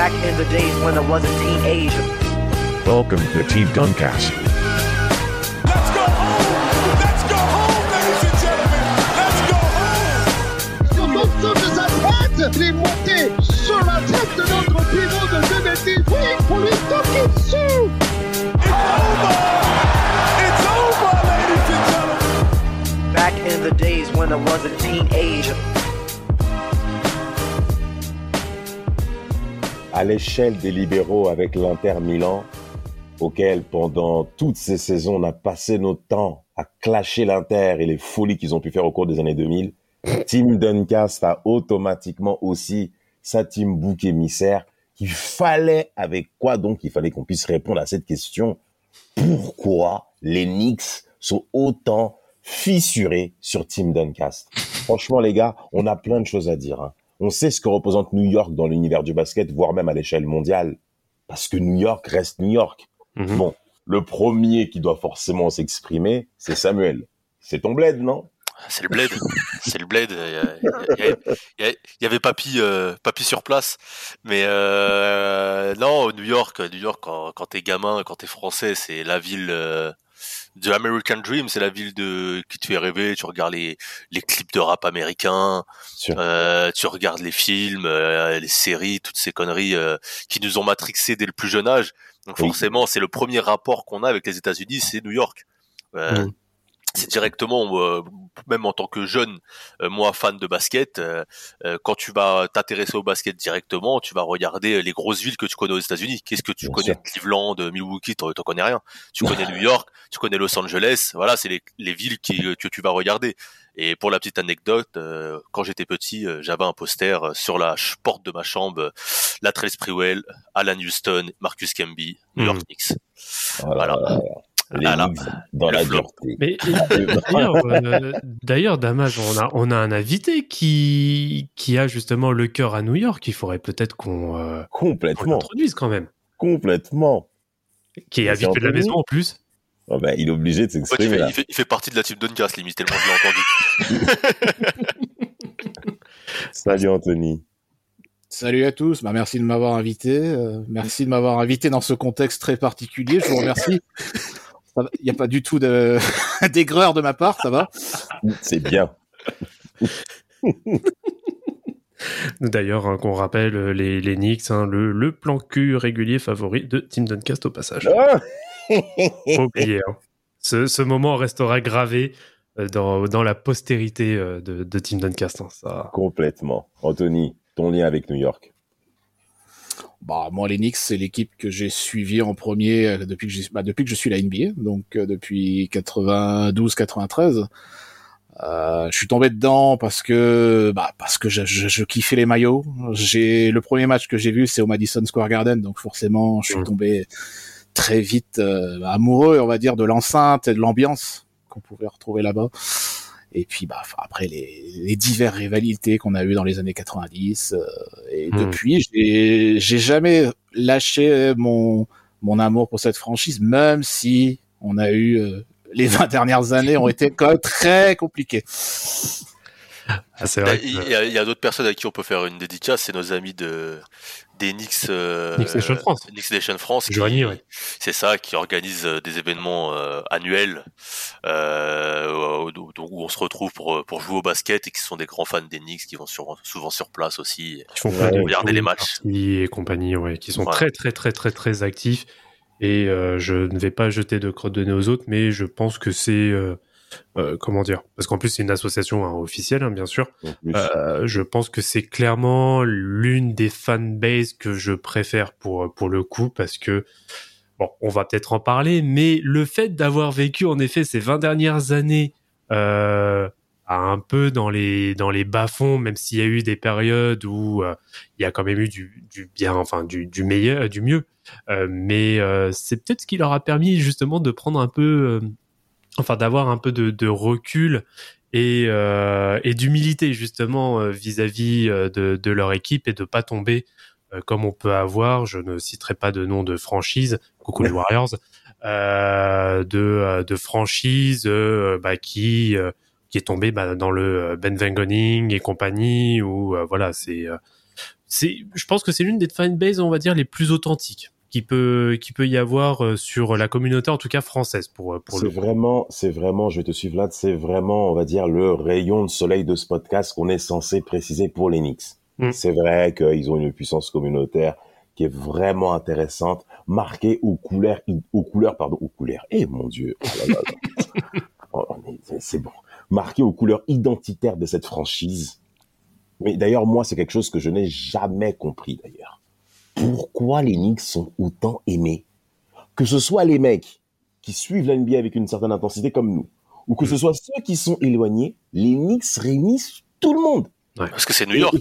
Back in the days when I was a teenager. Welcome to Team Duncast. Let's go home! Let's go home, ladies and gentlemen! Let's go home! Sur l'ensemble de sa tête, il est sur la tête de notre pivot de 2018 pour lui toquer dessus. It's over! It's over, ladies and gentlemen! Back in the days when I was a teenager. À l'échelle des libéraux avec l'Inter Milan, auquel pendant toutes ces saisons on a passé notre temps à clasher l'Inter et les folies qu'ils ont pu faire au cours des années 2000, Team Duncast a automatiquement aussi sa team bouc émissaire qu'il fallait, avec quoi donc il fallait qu'on puisse répondre à cette question, pourquoi les Knicks sont autant fissurés sur Team Duncast? Franchement les gars, on a plein de choses à dire. hein. On sait ce que représente New York dans l'univers du basket, voire même à l'échelle mondiale. Parce que New York reste New York. Mhm. Bon, le premier qui doit forcément s'exprimer, c'est Samuel. C'est ton bled, non? C'est le bled, c'est le bled. Il y, avait- il y avait- il y avait papy, euh, papy sur place, mais euh, non, New York, New York, quand, quand t'es gamin, quand t'es français, c'est la ville euh, de American Dream, c'est la ville de qui te fait rêver. Tu regardes les les clips de rap américains, euh, tu regardes les films, euh, les séries, toutes ces conneries euh, qui nous ont matrixés dès le plus jeune âge. Donc Oui. forcément, c'est le premier rapport qu'on a avec les États-Unis, c'est New York. Euh, Mm. C'est directement, euh, même en tant que jeune, euh, moi fan de basket, euh, euh, quand tu vas t'intéresser au basket directement, tu vas regarder les grosses villes que tu connais aux États-Unis. Qu'est-ce que tu Bien connais sûr. Cleveland, Milwaukee, t'en connais rien. Tu connais New York, tu connais Los Angeles, voilà, c'est les, les villes qui, que tu vas regarder. Et pour la petite anecdote, euh, quand j'étais petit, euh, j'avais un poster euh, sur la porte de ma chambre, euh, Latrell Sprewell, Alan Houston, Marcus Camby, New York Mm. Knicks. Voilà. Voilà. Les. Knicks dans la flop. dureté. Mais et- d'ailleurs, euh, Damas, on a, on a un invité qui, qui a justement le cœur à New York. Il faudrait peut-être qu'on euh, Complètement. l'introduise quand même. Complètement. Qui est Mais habitué de la maison en plus. Oh ben, il est obligé de Ouais, il, s'exprimer fait, là. il, fait, il fait partie de la team Duncast, limite, tellement je l'ai entendu. Salut Anthony. Salut à tous, bah, merci de m'avoir invité, euh, merci de m'avoir invité dans ce contexte très particulier, je vous remercie. Il n'y a pas du tout de d'aigreur de ma part, ça va C'est bien. D'ailleurs, hein, qu'on rappelle euh, les, les Knicks, hein, le, le plan cul régulier favori de Tim Duncast au passage. Ah Faut oublier, hein. ce, ce moment restera gravé euh, dans, dans la postérité euh, de, de Tim Duncast. hein, ça. Complètement. Anthony, ton lien avec New York. Bah moi les Knicks c'est l'équipe que j'ai suivie en premier euh, depuis que j'ai bah, depuis que je suis la NBA, donc euh, depuis 92-93. Euh, je suis tombé dedans parce que bah parce que je, je, je kiffais les maillots. J'ai le premier match que j'ai vu c'est au Madison Square Garden, donc forcément je suis Mhm. tombé très vite euh, amoureux, on va dire, de l'enceinte et de l'ambiance qu'on pouvait retrouver là-bas. Et puis bah après les, les diverses rivalités qu'on a eues dans les années 90 euh, et Mhm. depuis j'ai j'ai jamais lâché mon mon amour pour cette franchise même si on a eu euh, les 20 dernières années ont été quand même très compliquées. Ah, vrai. Il que- y a, il y a d'autres personnes à qui on peut faire une dédicace, c'est nos amis de des Knicks, euh, Knicks Nation France. Knicks Nation France, qui- Joigny, ouais. c'est ça, qui organise euh, des événements euh, annuels euh, où, on se retrouve pour pour jouer au basket et qui sont des grands fans des Knicks, qui vont sur- souvent sur place aussi. qui font Ouais, regarder les matchs. et compagnie, ouais, qui sont très très très très très actifs. Et euh, je ne vais pas jeter de crotte de nez aux autres, mais je pense que c'est euh, euh, comment dire? Parce qu'en plus c'est une association hein, officielle, hein, bien sûr. Euh, je pense que c'est clairement l'une des fanbases que je préfère pour pour le coup parce que bon, on va peut-être en parler, mais le fait d'avoir vécu en effet ces 20 dernières années euh, un peu dans les dans les bas-fonds, même s'il y a eu des périodes où euh, il y a quand même eu du, du bien, enfin du, du meilleur, du mieux. Euh, mais euh, c'est peut-être ce qui leur a permis justement de prendre un peu, euh, enfin d'avoir un peu de, recul et, euh, et d'humilité justement euh, vis-à-vis euh, de, leur équipe et de pas tomber comme on peut avoir. Je ne citerai pas de nom de franchise. Coucou les Warriors. De, franchise bah, qui est tombé bah, dans le euh, Ben Van Gunning et compagnie euh, voilà c'est c'est, je pense que c'est l'une des fanbases, on va dire, les plus authentiques qui peut, qui peut y avoir euh, sur la communauté, en tout cas française, pour, euh, pour C'est le. vraiment, c'est vraiment, je vais te suivre là, c'est vraiment, on va dire, le rayon de soleil de ce podcast qu'on est censé préciser pour les Knicks. Mm. C'est vrai qu'ils ont une puissance communautaire qui est vraiment intéressante, marquée aux couleurs, aux couleurs, pardon, aux couleurs. Eh mon Dieu, oh là là là. Oh, c'est bon. Marquée aux couleurs identitaires de cette franchise. Mais d'ailleurs, moi, c'est quelque chose que je n'ai jamais compris d'ailleurs. Pourquoi les Knicks sont autant aimés? Que ce soit les mecs qui suivent la NBA avec une certaine intensité comme nous, ou que ce soit ceux qui sont éloignés, les Knicks réunissent tout le monde. Parce que c'est New York.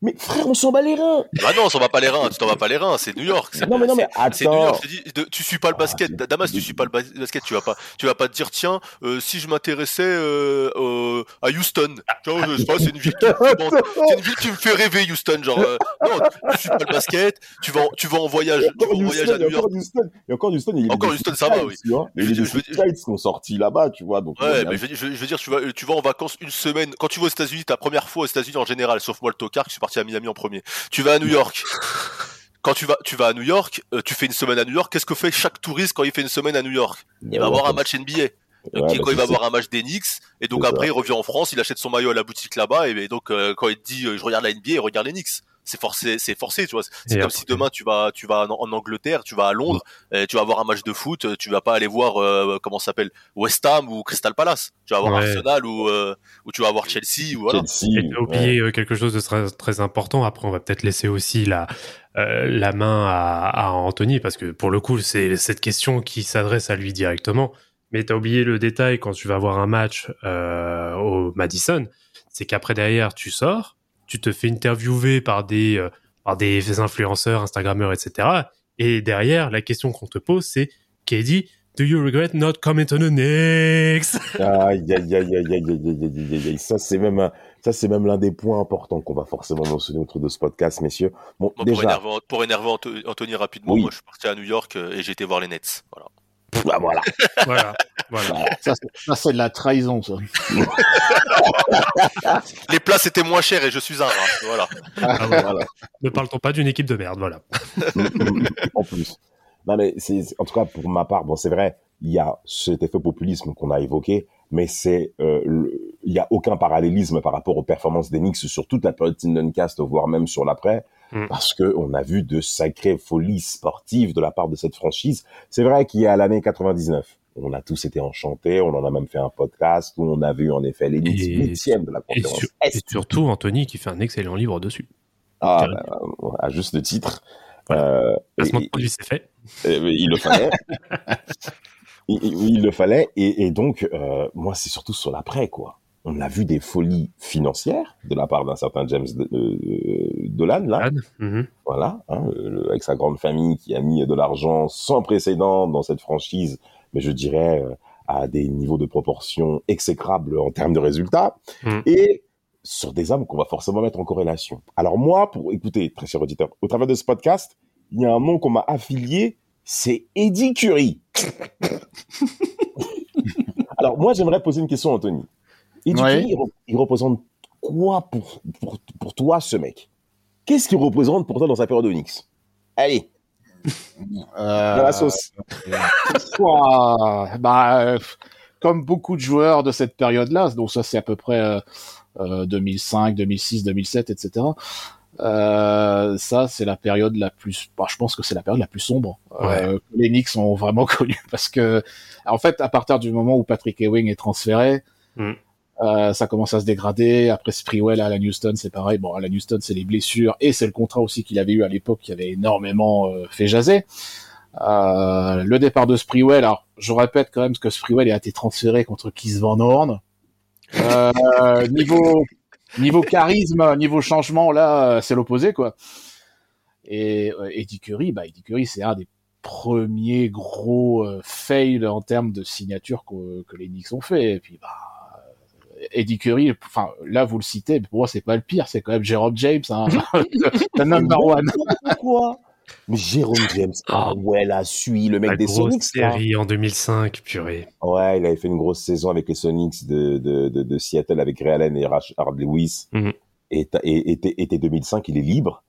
Mais frère, on s'en bat les reins. Bah non, on s'en va pas les reins, tu t'en vas pas les reins, c'est New York. Non mais non mais C'est New attends. York, dis, de- tu suis pas le basket, Damas, tu suis pas le bas- basket, tu vas pas, tu vas pas te dire tiens, euh, si je m'intéressais euh, euh, à Houston, je sais pas, c'est une ville, qui, c'est une ville qui me fait rêver, Houston, genre, non, tu suis pas le basket, tu vas, en- tu vas en voyage, tu vas en voyage Houston, à New York. encore Houston, a encore Houston, il y a Encore des Houston, ça va, oui. Qui sont sortis là-bas, tu vois. Donc, Ouais, mais je, veux- dire, tu vas, tu vas en vacances une semaine. Quand tu vas aux États-Unis, ta première fois aux États-Unis en général, sauf moi le tocard, qui suis parti à Miami en premier. Tu vas à New York. Quand tu vas, tu vas à New York, euh, tu fais une semaine à New York. Qu'est-ce que fait chaque touriste quand il fait une semaine à New York Il va Ouais, voir un match NBA. ouais, bah, quand il va voir un match des Knicks, et donc après ça. il revient en France, il achète son maillot à la boutique là-bas, et, et donc euh, quand il te dit euh, je regarde la NBA, il regarde les Knicks. C'est forcé, c'est forcé, tu vois. C'est comme après- si demain tu vas, tu vas en, en Angleterre, tu vas à Londres, et tu vas voir un match de foot, euh, tu vas pas aller voir euh, comment ça s'appelle West Ham ou Crystal Palace. Tu vas voir Ouais. Arsenal ou euh, ou tu vas voir Chelsea ou voilà. Chelsea, Et t'as ouais. oublié euh, quelque chose de très, très important. Après, on va peut-être laisser aussi la, euh, la main à, à Anthony, parce que pour le coup, c'est cette question qui s'adresse à lui directement. Mais t'as oublié le détail quand tu vas voir un match euh, au Madison, c'est qu'après derrière, tu sors, tu te fais interviewer par des, euh, par des influenceurs, Instagrammeurs, etc. Et derrière, la question qu'on te pose, c'est Katie, do you regret not coming to the next Aïe, aïe, aïe, aïe, aïe, aïe, aïe, aïe, Ça, c'est même, ça, c'est même l'un des points importants qu'on va forcément mentionner autour de ce podcast, messieurs. Déjà... pour, énerver, Anthony rapidement, moi, je suis parti à New York euh, et j'ai été voir les Nets bah, voilà. Voilà, voilà. Ça, c'est- ça, c'est de la trahison, ça. Les places étaient moins chères et je suis un rat. Voilà. Ah, voilà. Ne parle-t-on pas d'une équipe de merde, voilà. en plus. Non, mais en tout cas, pour ma part, bon, c'est vrai, il y a cet effet populisme qu'on a évoqué, mais c'est, euh, il y a aucun parallélisme par rapport aux performances des Knicks sur toute la période Tindencast, voire même sur l'après, Mm. parce que on a vu de sacrées folies sportives de la part de cette franchise. C'est vrai qu'il y a l'année 99. On a tous été enchantés, on en a même fait un podcast où on a vu en effet les huitièmes de la Et, conférence sur- Est. et surtout Anthony qui fait un excellent livre dessus. Ah, bah, euh, à juste titre. Euh, Placement et- de produit, c'est fait. Euh, il le fallait. il, le fallait. Et, et donc, euh, moi, c'est surtout sur l'après, quoi. On a vu des folies financières de la part d'un certain James de- euh, Dolan, là. Mhm. Voilà, hein, avec sa grande famille qui a mis de l'argent sans précédent dans cette franchise, mais je dirais euh, à des niveaux de proportion exécrables en termes de résultats, Mm. et sur des hommes qu'on va forcément mettre en corrélation. Alors moi, pour écouter, très cher auditeur, au travers de ce podcast, il y a un nom qu'on m'a affilié, c'est Eddie Curry. Alors moi, j'aimerais poser une question à Ouais. Curry, il, re- il représente quoi pour, pour, pour toi, ce mec? Qu'est-ce qu'il représente pour toi dans sa période de Knicks? Allez, Euh, dans la sauce. Bah, euh, comme beaucoup de joueurs de cette période-là, donc ça c'est à peu près euh, euh, 2005, 2006, 2007, etc. Euh, ça c'est la période la plus, bah, je pense que c'est la période la plus sombre euh, que les Knicks ont vraiment connue parce que en fait à partir du moment où Patrick Ewing est transféré, Mm. Euh, ça commence à se dégrader. Après Sprewell Alan Houston, c'est pareil. Bon, Alan Houston, c'est les blessures et c'est le contrat aussi qu'il avait eu à l'époque qui avait énormément euh, fait jaser. Euh, le départ de Sprewell, alors je répète quand même que Sprewell a été transféré contre Keith Van Horn. Euh, niveau niveau charisme, niveau changement, là, c'est l'opposé quoi. Et euh, Eddie Curry, bah Eddie Curry, c'est un des premiers gros fails en termes de signature que, que les Knicks ont fait. Et puis bah Eddie Curry, enfin là vous le citez, mais pour moi c'est pas le pire, c'est quand même Jérôme James, hein, le number one. Pourquoi Mais Jérôme James, ah ouais, là, suis le mec La des grosse Sonics. là. série en 2005, purée. Ouais, il avait fait une grosse saison avec les Sonics de, de, de, de Seattle avec Ray Allen et Rashard Lewis. Mhm. Et, et, été, été 2005, il est libre.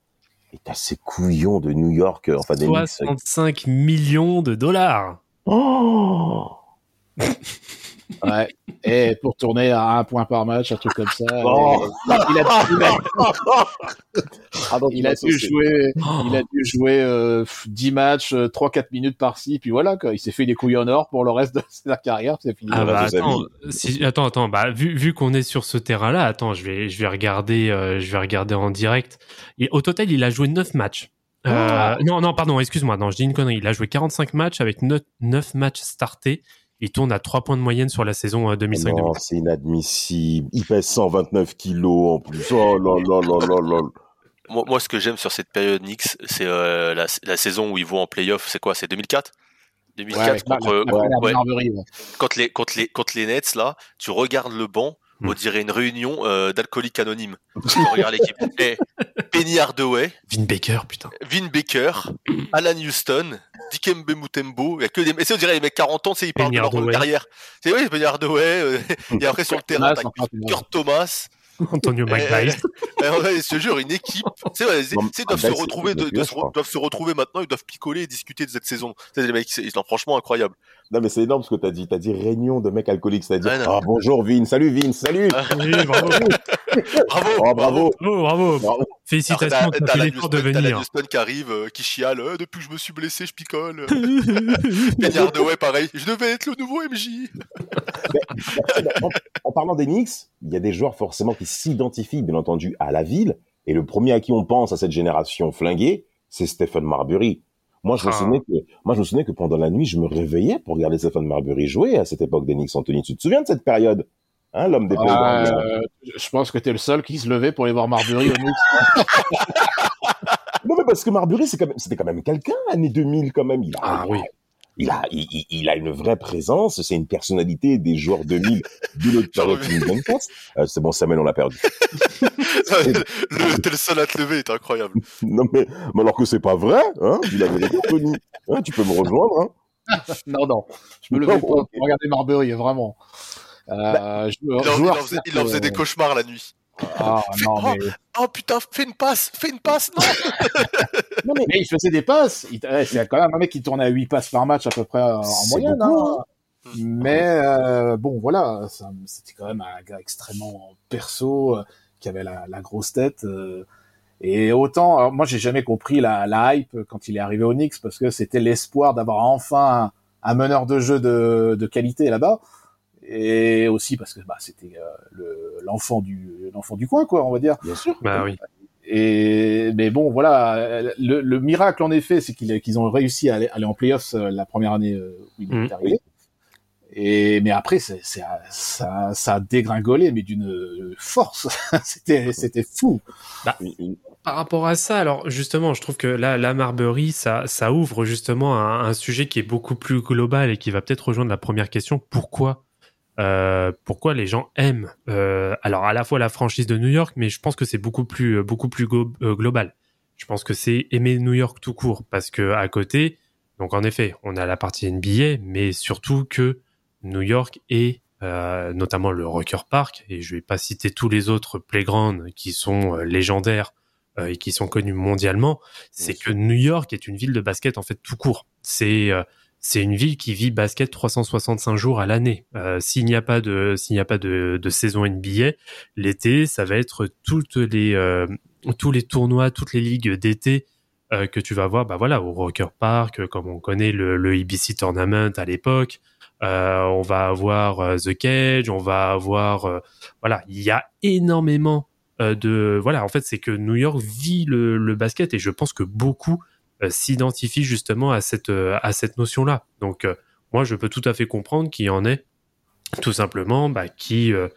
Et t'as ces couillons de New York, euh, enfin des Knicks. 65 millions de dollars. Oh Ouais. Et pour tourner à un point par match, un truc comme ça. Oh. et- il a, il a- Ah, donc il a dû jouer, il a dû jouer euh, 10 matchs, 3-4 minutes par-ci, puis voilà, quoi. Il s'est fait des couilles en or pour le reste de sa carrière, c'est fini. Ah bah attends, si, attends, attends, bah vu, vu qu'on est sur ce terrain-là, attends, je vais, je vais regarder, euh, je vais regarder en direct. Et au total, il a joué 9 matchs. Euh, Ah. Non, non, pardon, excuse-moi, non, je dis une connerie. Il a joué 45 matchs avec 9, 9 matchs startés. Il tourne à 3 points de moyenne sur la saison euh, 2005 Non, c'est inadmissible. Il pèse 129 kilos en plus. Oh là là là là là. Moi, moi, ce que j'aime sur cette période Knicks, c'est euh, la, la saison où ils vont en playoff. C'est quoi? C'est 2004 Ouais, 2004 avec la- contre, la- ouais, ouais. contre, les, contre, les, contre les Nets, là, tu regardes le banc, on Hmm. dirait une réunion euh, d'alcooliques anonymes. Tu regardes l'équipe. Eh, Penny Hardaway, Vin Baker, putain. Vin Baker, Alan Houston, Dikembe Mutombo, il y a que des, et c'est, on dirait les mecs 40 ans, ils parlent de leur carrière. C'est oui, Penny Hardaway, euh, et après sur le terrain, t'as. Kurt Thomas, Antonio McBride. Je te jure, une équipe. C'est vrai, ils doivent se retrouver, de mieux, se je re- crois. doivent se retrouver maintenant, ils doivent picoler et discuter de cette saison. C'est les mecs, ils sont franchement incroyables. Non, mais c'est énorme ce que t'as dit. T'as dit réunion de mecs alcooliques. C'est-à-dire, Ouais, ah, bonjour Vin. Salut Vin. Salut. Oui, bravo. Bravo, Oh, bravo. Bravo, bravo. Bravo. Félicitations, t'as t'as l'effort de Alan Houston- t'as venir. Houston qui arrive, euh, qui chiale, Euh, depuis que je me suis blessé, je picole. Penny Hardaway, pareil, je devais être le nouveau MJ. en, en parlant des Knicks, il y a des joueurs forcément qui s'identifient, bien entendu, à la ville. Et le premier à qui on pense à cette génération flinguée, c'est Stephen Marbury. Moi, je me Ah. souvenais que, moi, je me souvenais que pendant la nuit, je me réveillais pour regarder Stephen Marbury jouer à cette époque des Knicks, Anthony. Tu te souviens de cette période? Hein, l'homme des Ah, euh, je pense que t'es le seul qui se levait pour aller voir Marbury au. Non, mais parce que Marbury, c'est quand même, c'était quand même quelqu'un, année 2000, quand même. Il a, Ah oui. Il a, il, il- a une vraie présence. C'est une personnalité des joueurs 2000 de l'autre période reviens. 2024. Euh, c'est bon, Samuel, on l'a perdu. Le- T'es le seul à te lever, t'es incroyable. Non, mais, mais alors que c'est pas vrai, hein, Tony. Hein, tu peux me rejoindre, hein. non, non. Je me levais Non, pas ok. pour regarder Marbury, vraiment. Euh, je- Il en, il en joueur faisait, il en des cauchemars la nuit. Ah, non, mais... Oh putain, fais une passe, fais une passe, non Non, mais, mais il faisait des passes. Il- ouais, C'est quand même un mec qui tournait à 8 passes par match à peu près en moyenne. beaucoup, hein. Mais euh, bon, voilà, ça- c'était quand même un gars extrêmement perso, euh, qui avait la, la grosse tête. euh, et autant, alors moi, j'ai jamais compris la, la hype quand il est arrivé au Knicks, parce que c'était l'espoir d'avoir enfin un, un meneur de jeu de, de qualité là-bas. Et aussi parce que bah, c'était euh, le- l'enfant du l'enfant du coin, quoi, on va dire. bien sûr. Bah oui. Et mais bon, voilà, le, le miracle en effet, c'est qu'ils qu'ils ont réussi à aller, aller en playoffs euh, la première année euh, où il Mhm. est arrivé. Et mais après, c'est c'est- ça, ça a dégringolé, mais d'une force. c'était c'était fou. Une- Par rapport à ça, alors justement, je trouve que là, la Marbury, ça, ça ouvre justement un, un sujet qui est beaucoup plus global et qui va peut-être rejoindre la première question. Pourquoi, euh, pourquoi les gens aiment euh, alors à la fois la franchise de New York, mais je pense que c'est beaucoup plus, beaucoup plus go- euh, global. Je pense que c'est aimer New York tout court parce que à côté, donc en effet, on a la partie NBA, mais surtout que New York est euh, notamment le Rocker Park, et je vais pas citer tous les autres playgrounds qui sont euh, légendaires euh, et qui sont connus mondialement, c'est que New York est une ville de basket en fait tout court. C'est euh, c'est une ville qui vit basket 365 jours à l'année. Euh, s'il n'y a pas de s'il n'y a pas de, de saison NBA, l'été, ça va être toutes les euh, tous les tournois, toutes les ligues d'été euh, que tu vas voir, bah voilà, au Rocker Park, euh, comme on connaît le, le EBC Tournament à l'époque. Euh, on va avoir euh, The Cage, on va avoir voilà, il y a énormément de voilà. En fait, c'est que New York vit le, le basket et je pense que beaucoup s'identifient justement à cette euh, à cette notion-là. Donc euh, moi, je peux tout à fait comprendre qu'il y en ait tout simplement bah, qui euh,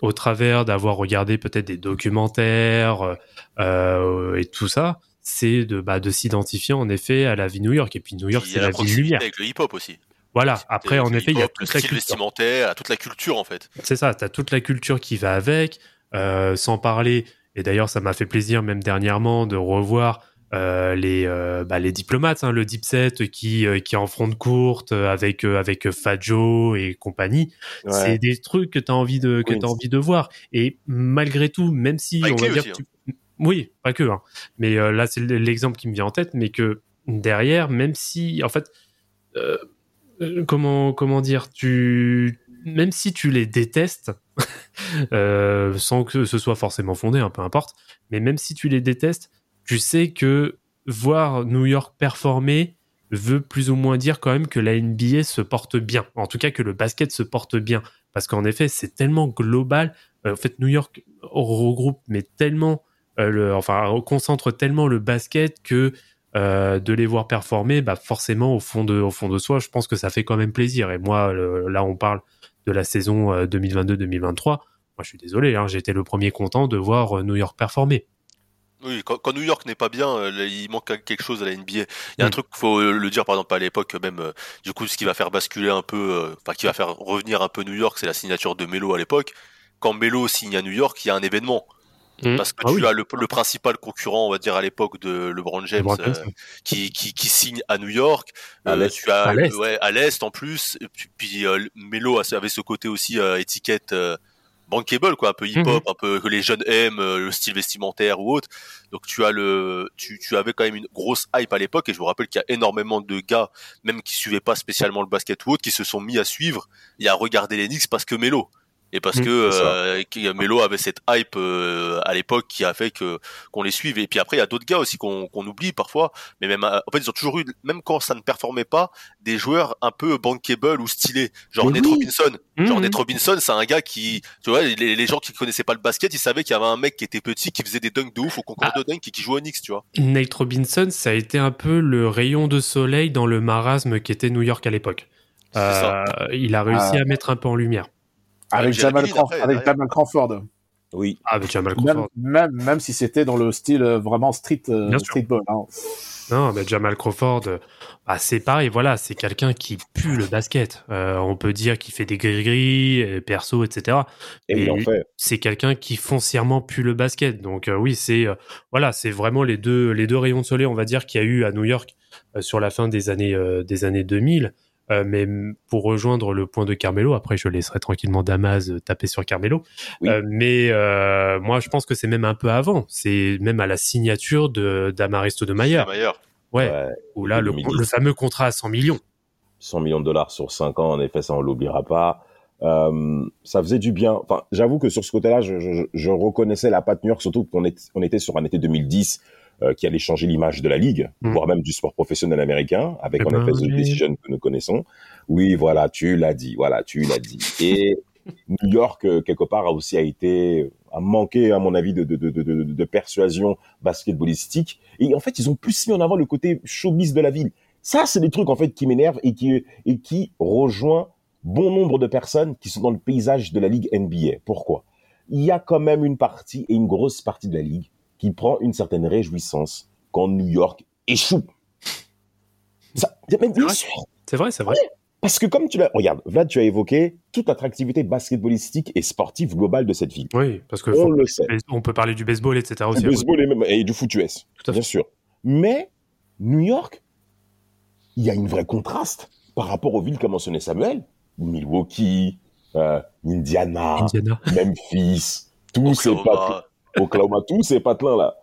au travers d'avoir regardé peut-être des documentaires euh, euh, et tout ça, c'est de bah, de s'identifier en effet à la vie New York. Et puis New York, c'est la la proximité lumière. avec le hip-hop aussi. Voilà. Après, en Le effet, il y a le toute la style culture. vestimentaire, toute la culture en fait. C'est ça, tu as toute la culture qui va avec, euh, sans parler, et d'ailleurs ça m'a fait plaisir même dernièrement de revoir euh, les euh, bah, les diplomates, hein, le deep set qui euh, qui est en front de courte avec avec Fajo et compagnie. Ouais. C'est des trucs que t'as envie de que Oui. envie de voir. Et malgré tout, même si on va dire aussi, tu- oui, pas que. Hein. Mais là, c'est l'exemple qui me vient en tête, mais que derrière, même si en fait, comment comment dire, tu même si tu les détestes, sans que ce soit forcément fondé, hein, peu importe, mais même si tu les détestes, tu sais que voir New York performer veut plus ou moins dire quand même que la NBA se porte bien. En tout cas, que le basket se porte bien. Parce qu'en effet, c'est tellement global. Euh, en fait, New York regroupe, mais tellement, euh, le, enfin, concentre tellement le basket que euh, de les voir performer, bah forcément, au fond de, au fond de soi, je pense que ça fait quand même plaisir. Et moi, là, on parle de la saison euh, 2022-2023. Moi, je suis désolé, hein, été le premier content de voir euh, New York performer. Oui, quand, quand New York n'est pas bien, euh, il manque quelque chose à la NBA. Il y a un Mm. truc qu'il faut euh, le dire, par exemple, à l'époque, même, euh, du coup, ce qui va faire basculer un peu, euh, enfin, qui va faire revenir un peu New York, c'est la signature de Melo à l'époque. Quand Melo signe à New York, il y a un événement. Parce que Ah tu oui. as le, le principal concurrent, on va dire, à l'époque de LeBron James, LeBron James, euh, qui, qui, qui signe à New York. À Euh, l'Est. tu as, À l'Est. ouais, en plus. Et puis, puis, euh, Melo avait ce côté aussi euh, étiquette euh, bankable, quoi, un peu hip-hop, un peu que les jeunes aiment, euh, le style vestimentaire ou autre. Donc tu as le, tu, tu avais quand même une grosse hype à l'époque. Et je vous rappelle qu'il y a énormément de gars, même qui suivaient pas spécialement le basket ou autre, qui se sont mis à suivre et à regarder les Knicks parce que Melo. Et parce Mm, que euh, qui- Melo avait cette hype euh, à l'époque qui a fait que qu'on les suive. Et puis après, il y a d'autres gars aussi qu'on qu'on oublie parfois. Mais même, euh, en fait, ils ont toujours eu, même quand ça ne performait pas, des joueurs un peu bankable ou stylés. Genre Mais Nate oui. Robinson. Genre Mhm. Nate Robinson, c'est un gars qui, tu vois, les, les gens qui connaissaient pas le basket, ils savaient qu'il y avait un mec qui était petit, qui faisait des dunks de ouf au concours Ah. de dunk et qui jouait au Knicks, tu vois. Nate Robinson, ça a été un peu le rayon de soleil dans le marasme qu'était New York à l'époque. C'est ça. Euh, il a réussi Ah. à mettre un peu en lumière. Avec Jamal, après, avec. Jamal Crawford. Oui. Mais Jamal Même, Crawford. même, même si c'était dans le style euh, vraiment street, euh, streetball. Hein. Non, mais Jamal Crawford, euh, bah, c'est pareil, voilà, c'est quelqu'un qui pue le basket. Euh, on peut dire qu'il fait des gris-gris, perso, etc. Et Mais il en fait. c'est quelqu'un qui foncièrement pue le basket. Donc euh, oui, c'est euh, voilà, c'est vraiment les deux les deux rayons de soleil, on va dire, qu'il y a eu à New York euh, sur la fin des années euh, des années 2000. Euh, mais pour rejoindre le point de Carmelo, après je laisserai tranquillement Damas euh, taper sur Carmelo. Oui. Euh, mais euh, moi, je pense que c'est même un peu avant. C'est même à la signature de d'Amaristo de Mayer. Mayer. Ouais, Ouais. où là, le, 2010. le fameux contrat à 100 millions. 100 millions de dollars sur 5 ans, en effet, ça on l'oubliera pas. Euh, ça faisait du bien. Enfin, j'avoue que sur ce côté-là, je, je, je reconnaissais la patte New York, surtout qu'on est, on était sur un été 2010 euh, qui allait changer l'image de la ligue, Mm. voire même du sport professionnel américain, avec Eh en ben, effet The oui. Decision que nous connaissons. Oui, voilà, tu l'as dit, voilà, tu l'as dit. Et New York, euh, quelque part, a aussi a été a manqué, à mon avis, de, de, de, de, de, de persuasion basketballistique. Et en fait, ils ont plus mis en avant le côté showbiz de la ville. Ça, c'est des trucs en fait qui m'énervent et qui et qui rejoint bon nombre de personnes qui sont dans le paysage de la ligue NBA. Pourquoi? Il y a quand même une partie et une grosse partie de la ligue qui prend une certaine réjouissance quand New York échoue. Vrai. C'est vrai, c'est vrai. parce que comme tu l'as, regarde, Vlad, tu as évoqué toute l'attractivité basketballistique et sportive globale de cette ville. Oui, parce que On faut- le sait. on peut parler du baseball, etc. aussi. Du baseball et, même- et du foot US, Tout à bien fait. sûr. Mais New York, il y a une vraie contraste par rapport aux villes qu'a mentionné Samuel. Milwaukee, euh, Indiana, Indiana. Memphis, tous ces Oklahoma. Oklahoma, tous ces patelins là.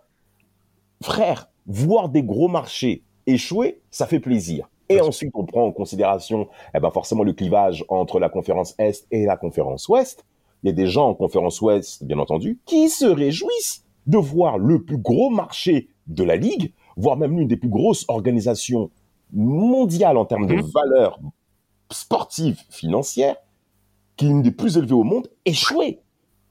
Frère, voir des gros marchés échouer, ça fait plaisir. Et ensuite, on prend en considération, eh ben, forcément le clivage entre la conférence Est et la conférence Ouest. Il y a des gens en conférence Ouest, bien entendu, qui se réjouissent de voir le plus gros marché de la ligue, voire même l'une des plus grosses organisations mondiales en termes de Mhm. valeur sportive, financière, qui est une des plus élevées au monde, échouer.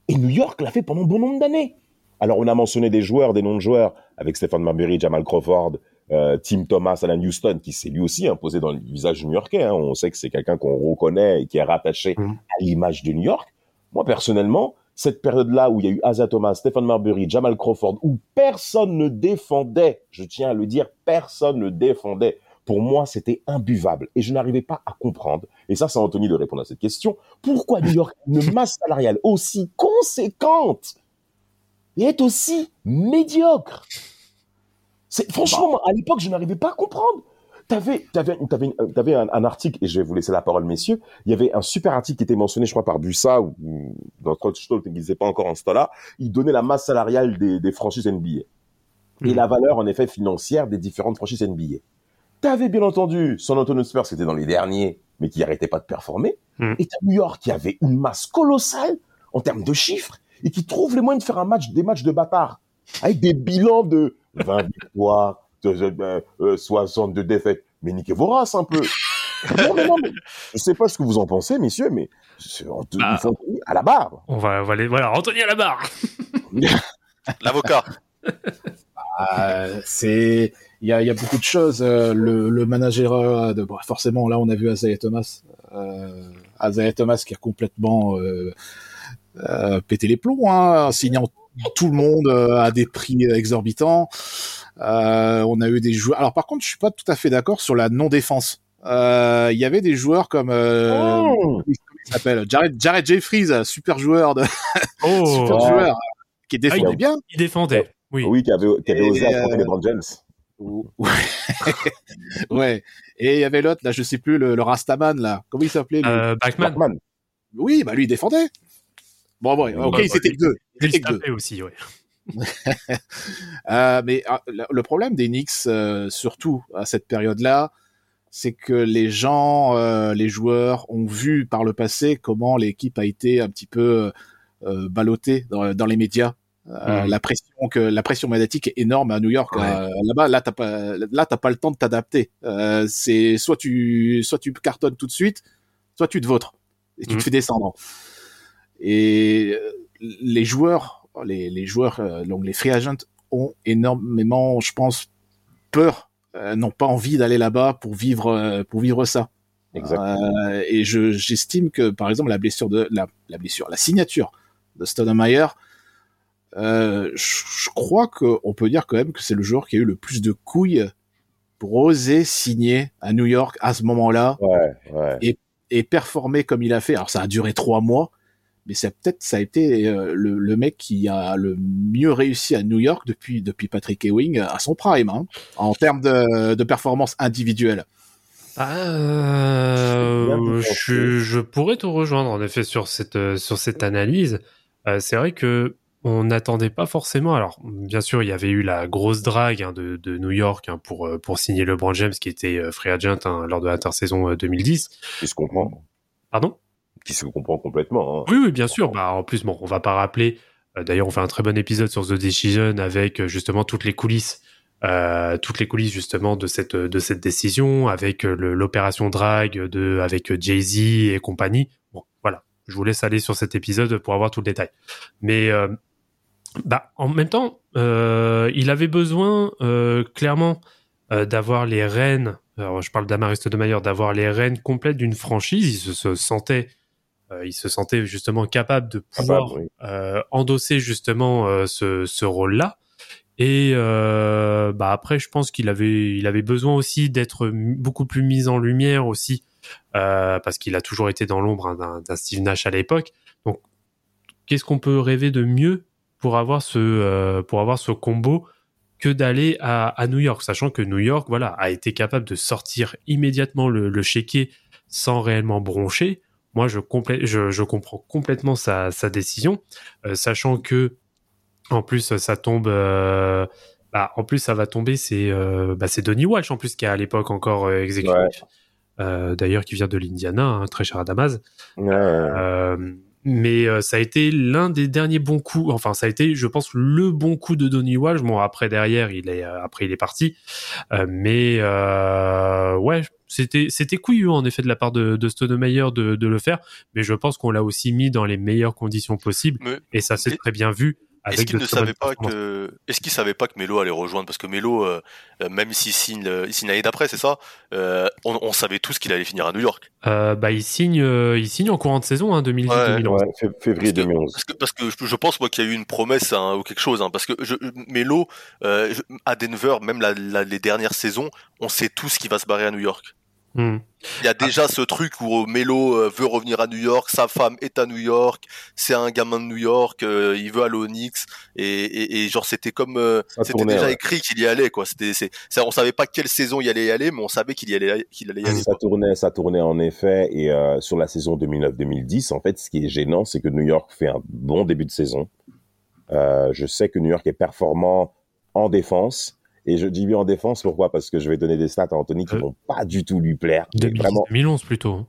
Et New York l'a fait pendant bon nombre d'années. Alors, on a mentionné des joueurs, des noms de joueurs, avec Stephen Marbury, Jamal Crawford, euh, Tim Thomas, Alan Houston, qui s'est lui aussi imposé dans le visage new-yorkais. hein. On sait que c'est quelqu'un qu'on reconnaît et qui est rattaché Mhm. à l'image de New York. Moi, personnellement, cette période-là où il y a eu Asa Thomas, Stephen Marbury, Jamal Crawford, où personne ne défendait, je tiens à le dire, personne ne défendait. Pour moi, c'était imbuvable et je n'arrivais pas à comprendre. Et ça, c'est Anthony de répondre à cette question. Pourquoi New York a une masse salariale aussi conséquente et est aussi médiocre C'est franchement, moi, à l'époque, je n'arrivais pas à comprendre. T'avais, t'avais, t'avais, t'avais un, un article et je vais vous laisser la parole, messieurs. Il y avait un super article qui était mentionné, je crois, par Bussa ou ou dans Trollstall, qui n'existait pas encore en ce temps-là. Il donnait la masse salariale des, des franchises NBA et Mhm. la valeur, en effet, financière des différentes franchises NBA. T'avais bien entendu San Antonio Spurs, qui était dans les derniers, mais qui arrêtait pas de performer. Mhm. Et t'as New York, qui avait une masse colossale en termes de chiffres et qui trouve les moyens de faire un match, des matchs de bâtards avec des bilans de 20 victoires, de, de, euh, 62 défaites. Mais niquez vos races un peu. non, mais non, mais je sais pas ce que vous en pensez, messieurs, mais c'est- Bah. faut à la barre. On va, on va aller, voilà, Anthony à la barre. L'avocat. Euh, c'est il y a, il y a beaucoup de choses. euh, le, le manager euh, de bon, forcément là on a vu Isaiah Thomas, euh, Isaiah Thomas qui a complètement euh, pété les plombs, hein, en signant tout le monde euh, à des prix exorbitants. Euh, on a eu des joueurs. Alors par contre, je suis pas tout à fait d'accord sur la non défense. Euh, Il y avait des joueurs comme euh, Oh. il s'appelle? Jared, Jared Jeffries, super joueur de Oh, super ouais. joueur qui défendait Ah, il- bien. il défendait. Oui. Oui, qui avait, qui avait osé affronter euh, les Brown James. Ouais. ouais. Et il y avait l'autre, là, je sais plus, le, le Rastaman, là. Comment il s'appelait, lui? Euh, Bachmann. Blackman. Oui, bah lui, il défendait. Bon, bon, ok, Ouais, étaient que deux. Étaient que deux. aussi, ouais. Euh, mais ah, le problème des Knicks, euh, surtout à cette période-là, c'est que les gens, euh, les joueurs ont vu par le passé comment l'équipe a été un petit peu ballottée dans, dans les médias. Mhm. La pression que la pression médiatique est énorme à New York. Ouais. Là-bas, là t'as pas, là t'as pas le temps de t'adapter. C'est soit tu, soit tu cartonnes tout de suite, soit tu te vautres et tu te fais descendre. Et euh, les joueurs, les, les joueurs, euh, donc les free agents ont énormément, je pense, peur, euh, n'ont pas envie d'aller là-bas pour vivre, euh, pour vivre ça. Euh, et je, j'estime que, par exemple, la blessure de la, la blessure, la signature de Stoudemire, euh, je, crois qu'on peut dire quand même que c'est le joueur qui a eu le plus de couilles pour oser signer à New York à ce moment-là Ouais, ouais. et performer comme il a fait. Alors ça a duré trois mois, mais c'est peut-être ça a été euh, le, le mec qui a le mieux réussi à New York depuis depuis Patrick Ewing à son prime, hein, en termes de, de performance individuelle. Euh, bien pu je, je pourrais te rejoindre en effet sur cette euh, sur cette analyse. Euh, c'est vrai que on n'attendait pas forcément. Alors bien sûr, il y avait eu la grosse drague hein, de, de New York hein, pour euh, pour signer LeBron James qui était euh, free agent hein, lors de l'intersaison euh, 2010. Qui se comprend. Pardon? Qui se comprend complètement. hein. Oui, oui, bien sûr. Bah, en plus, bon, on va pas rappeler. euh, D'ailleurs, on fait un très bon épisode sur The Decision avec euh, justement toutes les coulisses, euh, toutes les coulisses justement de cette de cette décision, avec l'opération drag de avec Jay Z et compagnie. Bon, voilà. Je vous laisse aller sur cet épisode pour avoir tout le détail. Mais euh, bah, en même temps, euh, il avait besoin clairement d'avoir les rênes. Alors, je parle d'Amaris Stoudemire, d'avoir les rênes complètes d'une franchise. Il se, se sentait euh, il se sentait justement capable de pouvoir Capable, oui. euh, endosser justement euh, ce, ce rôle-là. Et euh, bah après, je pense qu'il avait, il avait besoin aussi d'être beaucoup plus mis en lumière aussi, euh, parce qu'il a toujours été dans l'ombre hein, d'un Steve Nash à l'époque. Donc, qu'est-ce qu'on peut rêver de mieux pour avoir ce, euh, pour avoir ce combo que d'aller à, à New York, sachant que New York, voilà, a été capable de sortir immédiatement le, le chéquier sans réellement broncher. Moi, je, complè- je, je comprends complètement sa, sa décision, euh, sachant que en plus ça tombe. euh, bah, en plus, ça va tomber. C'est euh, bah, Donny Walsh en plus qui est à l'époque encore euh, exécutif. Ouais. D'ailleurs, qui vient de l'Indiana, hein, très cher à Damas. Ouais, mais ça a été l'un des derniers bons coups. Enfin, ça a été, je pense, le bon coup de Donny Walsh. Bon, après derrière, il est après il est parti. Mais ouais, c'était c'était couillu en effet de la part de, de Stoudemire de, de le faire. Mais je pense qu'on l'a aussi mis dans les meilleures conditions possibles. Mais Et ça s'est très bien vu. Est-ce qu'il ne savait pas que est-ce qu'il savait pas que Melo allait rejoindre? Parce que Melo euh, euh, même s'il signe il signe l'année d'après c'est ça? Euh, on, on savait tous qu'il allait finir à New York Euh, bah, il signe, euh, il signe en courant de saison, hein, 2010-2011. Ouais, fév- février parce que, 2011. parce que parce que je, je pense moi qu'il y a eu une promesse hein, ou quelque chose hein, parce que je, Melo euh, à Denver même la, la- les dernières saisons on sait tous qu'il va se barrer à New York Hmm. Il y a déjà ce truc où Melo euh, veut revenir à New York, sa femme est à New York, c'est un gamin de New York, euh, il veut aller au Knicks et, et, et genre c'était comme euh, c'était déjà ouais. écrit qu'il y allait quoi. C'était c'est on savait pas quelle saison il allait y aller, mais on savait qu'il y allait qu'il allait y aller. Ça tournait, ça tournait en effet. Et euh, sur la saison 2009-2010, en fait, ce qui est gênant, c'est que New York fait un bon début de saison. Je sais que New York est performant en défense. Et je dis bien en défense, pourquoi Parce que je vais donner des stats à Anthony qui Euh. vont pas du tout lui plaire. Mais 2010, Vraiment, 2011 plutôt. hein.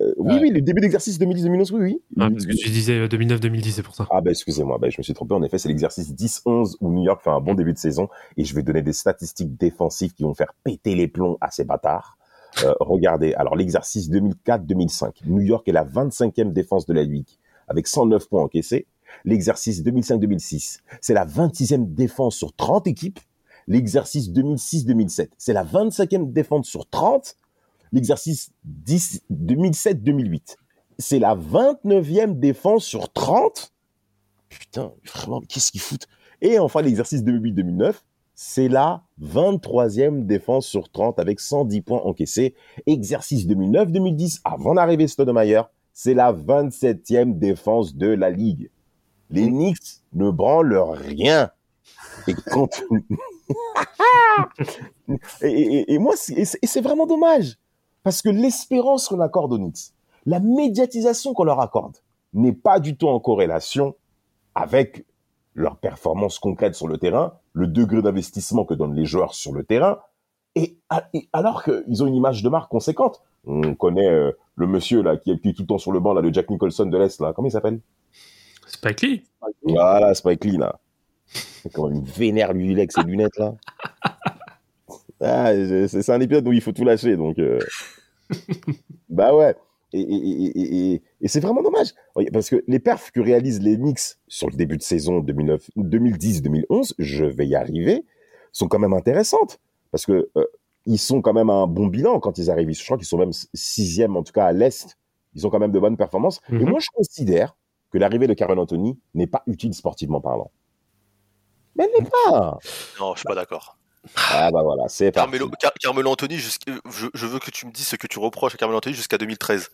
euh, oui, Ouais. oui, le début d'exercice 2010-2011, oui, oui. Ah, parce que tu disais 2009-2010, c'est pour ça. Ah ben excusez-moi, ben, je me suis trompé. En effet, c'est l'exercice 10-11 où New York fait un bon début de saison et je vais donner des statistiques défensives qui vont faire péter les plombs à ces bâtards. Euh, regardez, alors l'exercice 2004-2005, New York est la 25e défense de la ligue avec 109 points encaissés. L'exercice 2005-2006, c'est la 26e défense sur 30 équipes. L'exercice 2006-2007, c'est la 25e défense sur 30. L'exercice 10 2007-2008, c'est la 29e défense sur 30. Putain, vraiment, qu'est-ce qu'ils foutent? Et enfin, l'exercice 2008-2009, c'est la 23e défense sur 30 avec 110 points encaissés. Exercice 2009-2010, avant l'arrivée de c'est la 27e défense de la ligue. Les Knicks ne branlent rien. Et quand... et, et- et moi, c'est vraiment dommage. Parce que l'espérance qu'on accorde aux Knicks, la médiatisation qu'on leur accorde, n'est pas du tout en corrélation avec leur performance concrète sur le terrain, le degré d'investissement que donnent les joueurs sur le terrain, et, alors qu'ils ont une image de marque conséquente. On connaît euh, le monsieur là qui est, qui est tout le temps sur le banc là, le Jack Nicholson de l'Est là, comment il s'appelle? Spike Lee. Voilà, Spike Lee là. C'est Comment il vénère lui avec ses lunettes là. Ah, c'est un épisode où il faut tout lâcher donc. euh, bah ouais. Et, et, et, et, et- et c'est vraiment dommage. Parce que les perfs que réalisent les Knicks sur le début de saison 2009 2010-2011, je vais y arriver, sont quand même intéressantes. Parce que euh, ils sont quand même à un bon bilan quand ils arrivent. Je crois qu'ils sont même sixième, en tout cas à l'Est. Ils ont quand même de bonnes performances. Et Mhm. moi, je considère que l'arrivée de Carmelo Anthony n'est pas utile sportivement parlant. Mais elle n'est pas. Non, je suis pas d'accord. Ah bah voilà, c'est parti. Carmelo, Car- Carmelo Anthony, je, je veux que tu me dises ce que tu reproches à Carmelo Anthony jusqu'à 2013.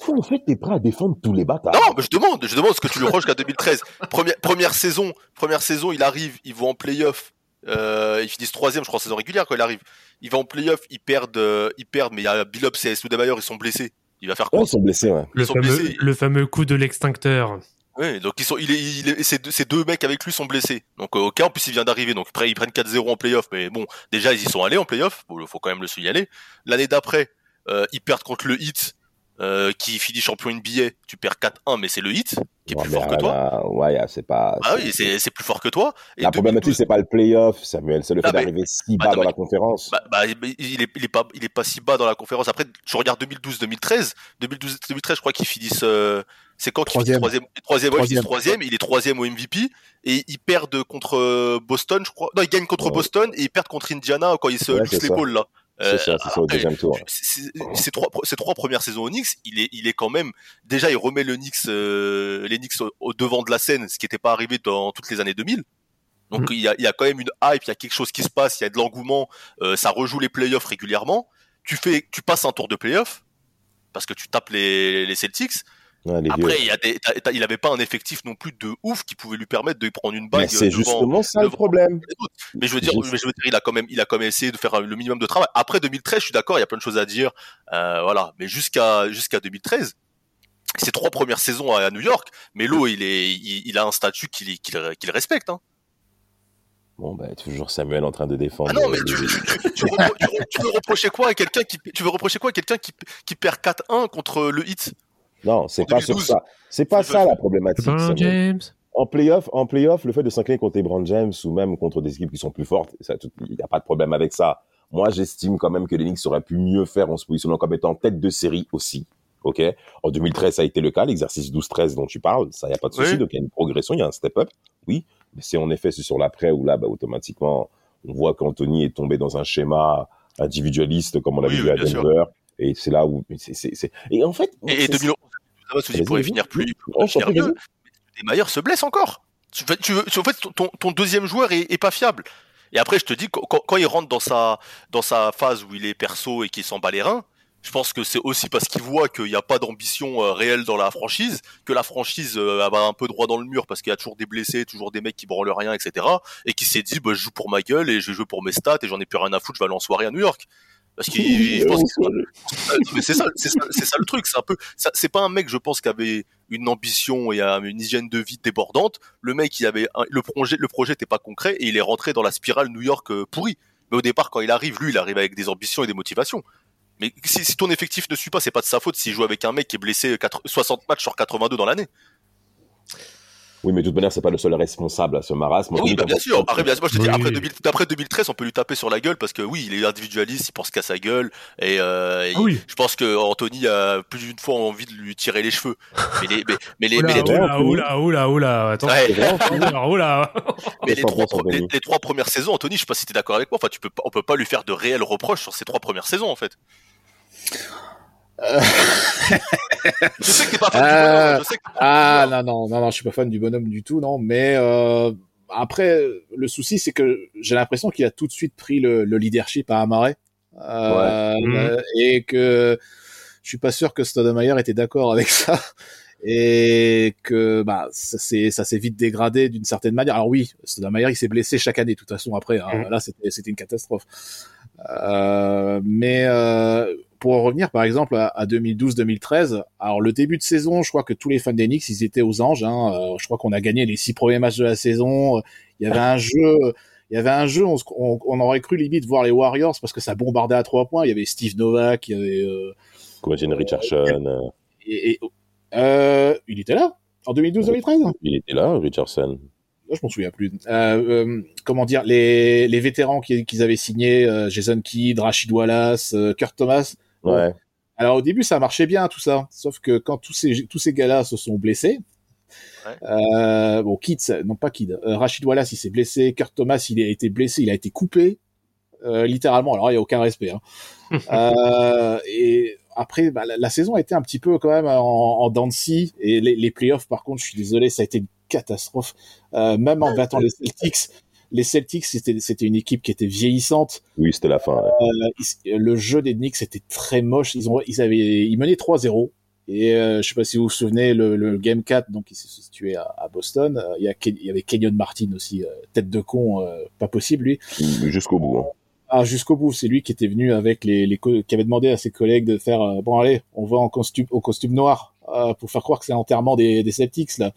Toi, en fait, t'es prêt à défendre tous les bâtards. Non, mais je demande, je demande ce que tu lui reproches jusqu'à 2013. Première, première saison, première saison, il arrive, ils vont en playoff. Euh, ils finissent troisième, je crois, en saison régulière quand il arrive. Il va en playoff, ils perdent, euh, ils perdent, mais il y a Billups et ils sont blessés. Il va faire quoi? Ouais, ils sont blessés, ouais. Le Ils sont fameux, blessés. le fameux coup de l'extincteur. Ouais, donc ils sont, il est, il est- ces, deux, ces deux mecs avec lui sont blessés. Donc euh, ok, en plus il vient d'arriver, donc après ils prennent 4-0 en playoff, mais bon, déjà ils y sont allés en playoff, faut, faut quand même le signaler. L'année d'après, euh, ils perdent contre le Heat, euh, qui finit champion NBA. Tu perds 4-1, mais c'est le Heat qui est Ouais, plus fort que là, toi. là, ouais, c'est pas. Ah oui, c'est c'est plus fort que toi. Et La problématique, 2012 c'est pas le playoff, Samuel, c'est le Ah, fait mais- d'arriver si Bah, bas non, dans mais- la conférence. Bah, bah, il est, il est pas, il est pas si bas dans la conférence. Après, je regarde 2012-2013. 2012-2013, je crois qu'ils finissent, euh, c'est quand qu'ils finissent Troisième. troisième, troisième, ouais, ils finissent Troisième. troisième. Il est troisième au MVP et ils perdent contre euh, Boston, je crois. Non, ils gagnent contre Ouais. Boston et ils perdent contre Indiana quand ils se Ouais, ça. l'épaule là. C'est ça, c'est ça au deuxième tour. Ces trois, ces trois premières saisons au Knicks, il est, il est quand même déjà, il remet le Knicks, euh, les Knicks au, au devant de la scène, ce qui n'était pas arrivé dans toutes les années 2000. Donc il y, a, il y a quand même une hype, il y a quelque chose qui se passe, il y a de l'engouement, euh, ça rejoue les playoffs régulièrement. Tu fais, tu passes un tour de playoffs parce que tu tapes les, les Celtics. Après, il y a des, t'as- t'as- il avait pas un effectif non plus de ouf qui pouvait lui permettre de prendre une bague. C'est devant- justement ça le problème. mais je veux dire, J'ai- mais je veux dire, il a quand même, il a quand même essayé de faire le minimum de travail. Après 2013, je suis d'accord, il y a plein de choses à dire, euh, voilà. Mais jusqu'à jusqu'à 2013, ces trois premières saisons à New York, Melo, il est, il, il a un statut qu'il respecte. Hein. Bon, bah, toujours Samuel en train de défendre. Ah non, mais euh, tu, veux reprocher quoi à quelqu'un qui, tu veux reprocher quoi à quelqu'un qui, qui perd 4-1 contre le Hit non, c'est pas sur ça. C'est pas ça la problématique. James. En playoff, en playoff, le fait de s'incliner contre les James ou même contre des équipes qui sont plus fortes, il n'y a pas de problème avec ça. Moi, j'estime quand même que les Knicks auraient pu mieux faire en se positionnant comme étant tête de série aussi. OK? En 2013, ça a été le cas, l'exercice 12-13 dont tu parles, ça, il n'y a pas de souci. Donc, il y a une progression, il y a un step-up, oui. Mais c'est en effet c'est sur l'après où là, bah, automatiquement, on voit qu'Anthony est tombé dans un schéma individualiste, comme on l'avait vu à Denver. Et c'est là où. C est, c. Et en fait il pourrait finir plus, mieux. Et Maillard se blesse encore. En fait, ton, deuxième joueur est, pas fiable. Et après, je te dis, quand, il rentre dans sa, dans sa phase où il est perso et qu'il s'en bat les reins, je pense que c'est aussi parce qu'il voit qu'il n'y a pas d'ambition euh, réelle dans la franchise, que la franchise euh, va un peu droit dans le mur parce qu'il y a toujours des blessés, toujours des mecs qui branlent rien, etc. Et qui s'est dit, bah, je joue pour ma gueule et je joue pour mes stats et j'en ai plus rien à foutre, je vais aller en soirée à New York. Parce qu'il, je pense que c'est ça, c'est ça, c'est ça le truc. C'est un peu, c'est pas un mec, je pense, qui avait une ambition et une hygiène de vie débordante. Le mec, il avait un- le projet, le projet n'était pas concret et il est rentré dans la spirale New York euh, pourrie. Mais au départ, quand il arrive, lui, il arrive avec des ambitions et des motivations. Mais si, si ton effectif ne suit pas, c'est pas de sa faute s'il joue avec un mec qui est blessé 4 60 matchs sur 82 dans l'année. Oui, mais de toute manière, c'est pas le seul responsable à ce marasme. Oui, bah, bien sûr. Après, bien sûr, moi, je te dis, après, 2000 après 2013, on peut lui taper sur la gueule parce que oui, il est individualiste, il pense qu'à sa gueule. Et, euh, et Ah oui. je pense que Anthony a plus d'une fois envie de lui tirer les cheveux. Mais les, mais, mais les, mais Oula, les, trois- oula, oula, oula, oula, attends. Ouais. Oula, oula. mais les Qu'est-ce trois, qu'on pense, les, Anthony les trois premières saisons, Anthony, je sais pas si t'es d'accord avec moi. Enfin, tu peux pas, on peut pas lui faire de réels reproches sur ces trois premières saisons, en fait. Je sais que t'es pas fan du Euh, bonhomme, je sais que t'es pas fan Ah du bonhomme. non non non non, je suis pas fan du bonhomme du tout non, mais euh, après le souci c'est que j'ai l'impression qu'il a tout de suite pris le, le leadership à Amaret euh, Ouais. euh, et que je suis pas sûr que Stoudemire était d'accord avec ça et que bah ça s'est ça s'est vite dégradé d'une certaine manière. Alors oui, Stoudemire il s'est blessé chaque année de toute façon après hein. Mhm. là c'était c'était une catastrophe. Euh, mais euh, pour en revenir par exemple à, à 2012-2013, alors le début de saison, je crois que tous les fans d'Enix ils étaient aux anges. Hein. Euh, je crois qu'on a gagné les six premiers matchs de la saison. Il y avait un jeu, il y avait un jeu, on, se- on, on aurait cru limite voir les Warriors parce que ça bombardait à trois points. Il y avait Steve Novak, il y avait euh, Quentin Richardson, euh, et, et- euh, il était là en 2012-2013. il était là, Richardson. Je m'en souviens plus. Euh, euh, comment dire les, les vétérans qui- qu'ils avaient signés, euh, Jason Kidd, Rachid Wallace, euh, Kurt Thomas. Bon, Ouais. Alors au début ça marchait bien tout ça, sauf que quand tous ces tous ces gars-là se sont blessés, euh, bon Kidd, ça- non pas Kidd, euh, Rachid Wallace il s'est blessé, Kurt Thomas il a été blessé, il a été coupé euh, littéralement. Alors il y a aucun respect. Hein. Euh, et après bah, la, la saison a été un petit peu quand même en, en scie et les, les playoffs par contre je suis désolé ça a été une catastrophe. Euh, même en battant les Celtics, les Celtics c'était c'était une équipe qui était vieillissante. Oui, c'était la fin. ouais. Euh, ils- le jeu des Knicks était très moche. Ils ont, ils avaient, ils menaient 3-0. Et euh, je sais pas si vous vous souvenez, le, le Game 4, donc il s'est situé à, à Boston. Euh, Il y, a, il y avait Kenyon Martin aussi, euh, tête de con, euh, pas possible lui. Jusqu'au bout. hein. Ah, jusqu'au bout, c'est lui qui était venu avec les, les qui avait demandé à ses collègues de faire euh, bon allez, on va en costume, au costume noir euh, pour faire croire que c'est l'enterrement des, des Celtics là.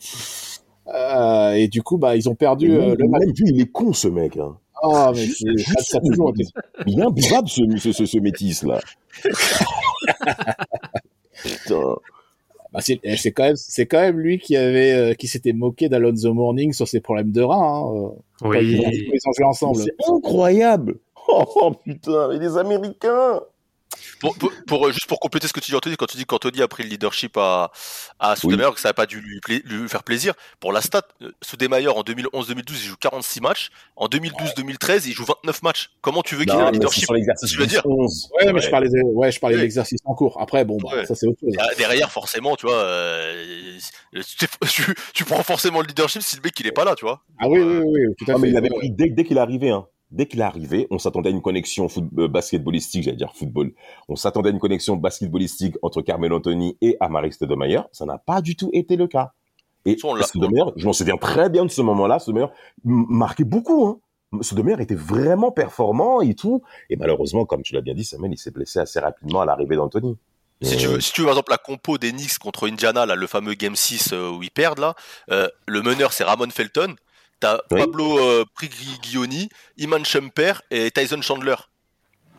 Euh, et du coup, bah ils ont perdu euh, le match. même vu, il est con, ce mec. Hein. Ah, mais c'est- ça, ça toujours été. Il est imbuvable, ce, ce, ce, ce métis-là. Putain. Bah, c'est eh, c'est quand même c'est quand même lui qui avait euh, qui s'était moqué d'Alonzo Morning sur ses problèmes de rein hein, euh, quand ils, ont, Oui. ils ont joué ensemble. C'est incroyable. Oh putain, mais les Américains. Pour, pour, pour, euh, juste pour compléter ce que tu dis, Anthony, quand tu dis qu'Anthony a pris le leadership à, à Soudemayer, que ça n'a pas dû lui, faire plaisir, pour la stat, euh, Soudemayer en 2011-2012, il joue 46 matchs. En 2012-2013, il joue 29 matchs. Comment tu veux qu'il ait un leadership sur l'exercice Tu veux dire 11. Ouais, mais je parlais de, ouais, je parlais de l'exercice en cours. Après, bon, bah, Ouais. ça c'est autre chose. Derrière, forcément, tu vois, euh, tu, tu- tu prends forcément le leadership si le mec il est pas là, tu vois. Ah oui, oui, oui, oui, tout à Ah, fait. mais il avait pris dès, dès qu'il est arrivé. Hein. Dès qu'il est arrivé, on s'attendait à une connexion foot, euh, basketballistique, j'allais dire football. On s'attendait à une connexion basketballistique entre Carmelo Anthony et Amari Stoudemire. Ça n'a pas du tout été le cas. Et Stoudemire, je m'en souviens très bien de ce moment-là, Stoudemire marquait beaucoup. Hein. Stoudemire était vraiment performant et tout. Et malheureusement, comme tu l'as bien dit, Samuel, il s'est blessé assez rapidement à l'arrivée d'Anthony. Si tu, veux, si tu veux, par exemple, la compo des Knicks contre Indiana, là, le fameux Game 6 euh, où ils perdent, là, euh, le meneur, c'est Ramon Felton. T'as Oui. Pablo euh, Prigioni, Iman Shumper et Tyson Chandler.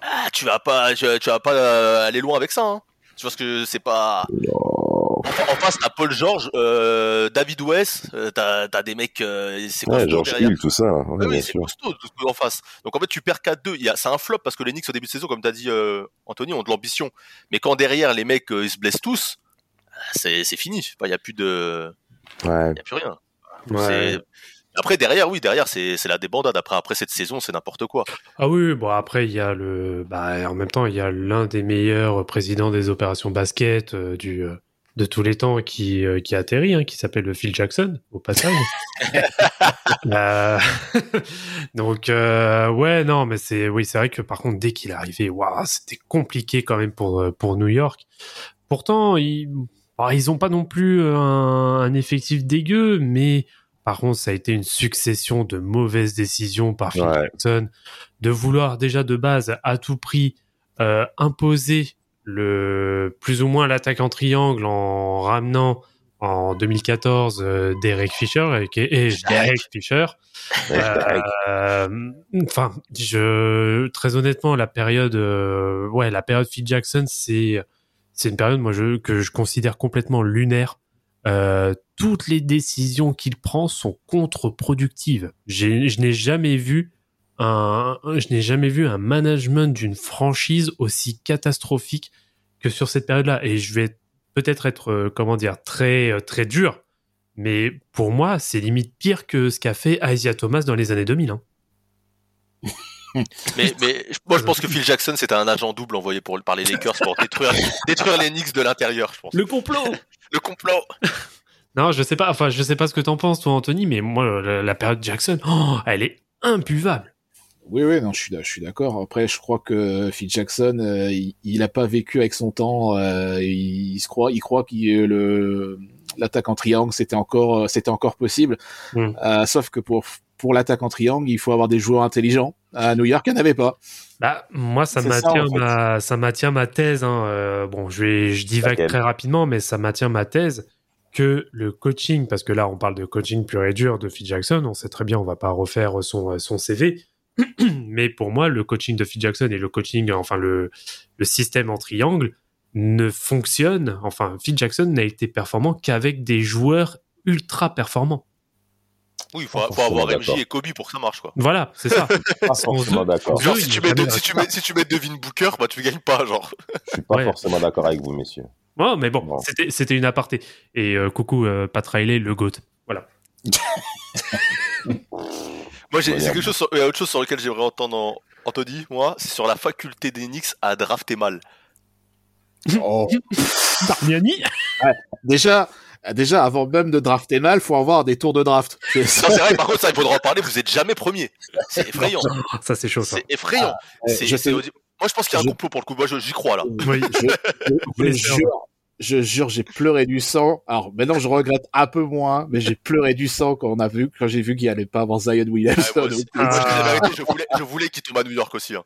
Ah, tu vas pas, tu, vas- tu vas pas euh, aller loin avec ça, hein. Tu vois ce que c'est pas. En, en face, t'as Paul George, euh, David West, euh, t'as t'as des mecs, euh, c'est ouais, George derrière. Hill, tout ça. Ouais, Oui, oui, c'est sûr. costaud tout ce que en face. Donc en fait, tu perds 4-2. Il y a- C'est un flop parce que les Knicks au début de saison, comme tu as dit euh, Anthony, ont de l'ambition. Mais quand derrière les mecs euh, ils se blessent tous, c'est c'est fini. Enfin, Il n'y a plus de, Ouais. il y a plus rien. Ouais. Après derrière, oui, derrière c'est c'est la débandade. Après après cette saison, c'est n'importe quoi. Ah oui, bon après il y a le, bah en même temps il y a l'un des meilleurs présidents des opérations basket euh, du euh, de tous les temps qui, euh, qui atterrit, hein, qui s'appelle Phil Jackson, au passage. Donc, euh, ouais, non, mais c'est, oui, c'est vrai que par contre, dès qu'il est arrivé, waouh, c'était compliqué quand même pour, pour New York. Pourtant, ils, bah, ils ont pas non plus un, un effectif dégueu, mais par contre, ça a été une succession de mauvaises décisions par Phil Ouais. Jackson, de vouloir déjà de base à tout prix euh, imposer le plus ou moins l'attaque en triangle en ramenant en 2014 euh, Derek Fisher et, et Derek Fisher. Euh, Enfin, je très honnêtement la période, euh, ouais, la période Phil Jackson, c'est c'est une période moi je, que je considère complètement lunaire. Euh, toutes les décisions qu'il prend sont contre-productives. J'ai- Je n'ai jamais vu un, je n'ai jamais vu un management d'une franchise aussi catastrophique que sur cette période-là. Et je vais peut-être être, euh, comment dire, très, euh, très dur. Mais pour moi, c'est limite pire que ce qu'a fait Isaiah Thomas dans les années 2000. hein. Mais, mais moi, je pense que Phil Jackson, c'était un agent double envoyé pour, par les Lakers pour détruire, détruire les Knicks de l'intérieur, je pense. Le complot Le complot. Non, je sais pas, enfin, je sais pas ce que t'en penses, toi, Anthony, mais moi, la, la période Jackson, oh, elle est imbuvable. Oui, oui, non, je suis, je suis d'accord. Après, je crois que Phil Jackson, euh, il, il a pas vécu avec son temps. euh, il, il se croit, il croit qu'il le l'attaque en triangle, c'était encore, euh, c'était encore possible. Mm. Euh, sauf que pour pour l'attaque en triangle, il faut avoir des joueurs intelligents. À New York, il n'y en avait pas. Bah, moi, ça fait. ma, ça maintient ma thèse. Hein. euh, bon, je vais, je divague très rapidement, mais ça maintient ma thèse que le coaching, parce que là, on parle de coaching pur et dur de Phil Jackson. On sait très bien, on va pas refaire son, son CV. mais pour moi, le coaching de Phil Jackson et le coaching, enfin le, le système en triangle ne fonctionne. Enfin, Phil Jackson n'a été performant qu'avec des joueurs ultra performants. Oui, il faut, Pas faut avoir MJ et Kobe pour que ça marche, quoi. Voilà, c'est ça. Pas forcément d'accord. Si tu, mets, si, tu la mets, si tu mets Devin Booker, bah tu gagnes pas, genre. Je suis pas Ouais. forcément d'accord avec vous, messieurs. Oh, mais bon, Bon. c'était c'était une aparté. Et euh, coucou, euh, Pat Riley, le GOAT. Voilà. Moi, j'ai Ouais, c'est quelque chose sur, il y a autre chose sur lequel j'aimerais entendre en- Anthony, moi, c'est sur la faculté des Knicks à drafter mal. Oh. Bargnani déjà, déjà, avant même de drafter mal, faut avoir des tours de draft. C'est ça. Non, c'est vrai, par contre, ça, il faudra en parler, vous êtes jamais premier. C'est effrayant. Ça, c'est chaud, ça. C'est effrayant. Ouais, C'est- je sais- Moi, je pense qu'il y a un je- complot pour le coup. Moi, je- j'y crois, là. Oui. je, je- jure, je jure, j'ai pleuré du sang. Alors maintenant, je regrette un peu moins, mais j'ai pleuré du sang quand on a vu, quand j'ai vu qu'il allait pas avoir Zion Ouais, Williamson. moi, aussi. Donc, Moi, je dis la Ah. vérité, je voulais, je voulais qu'il tombe à New York aussi. hein.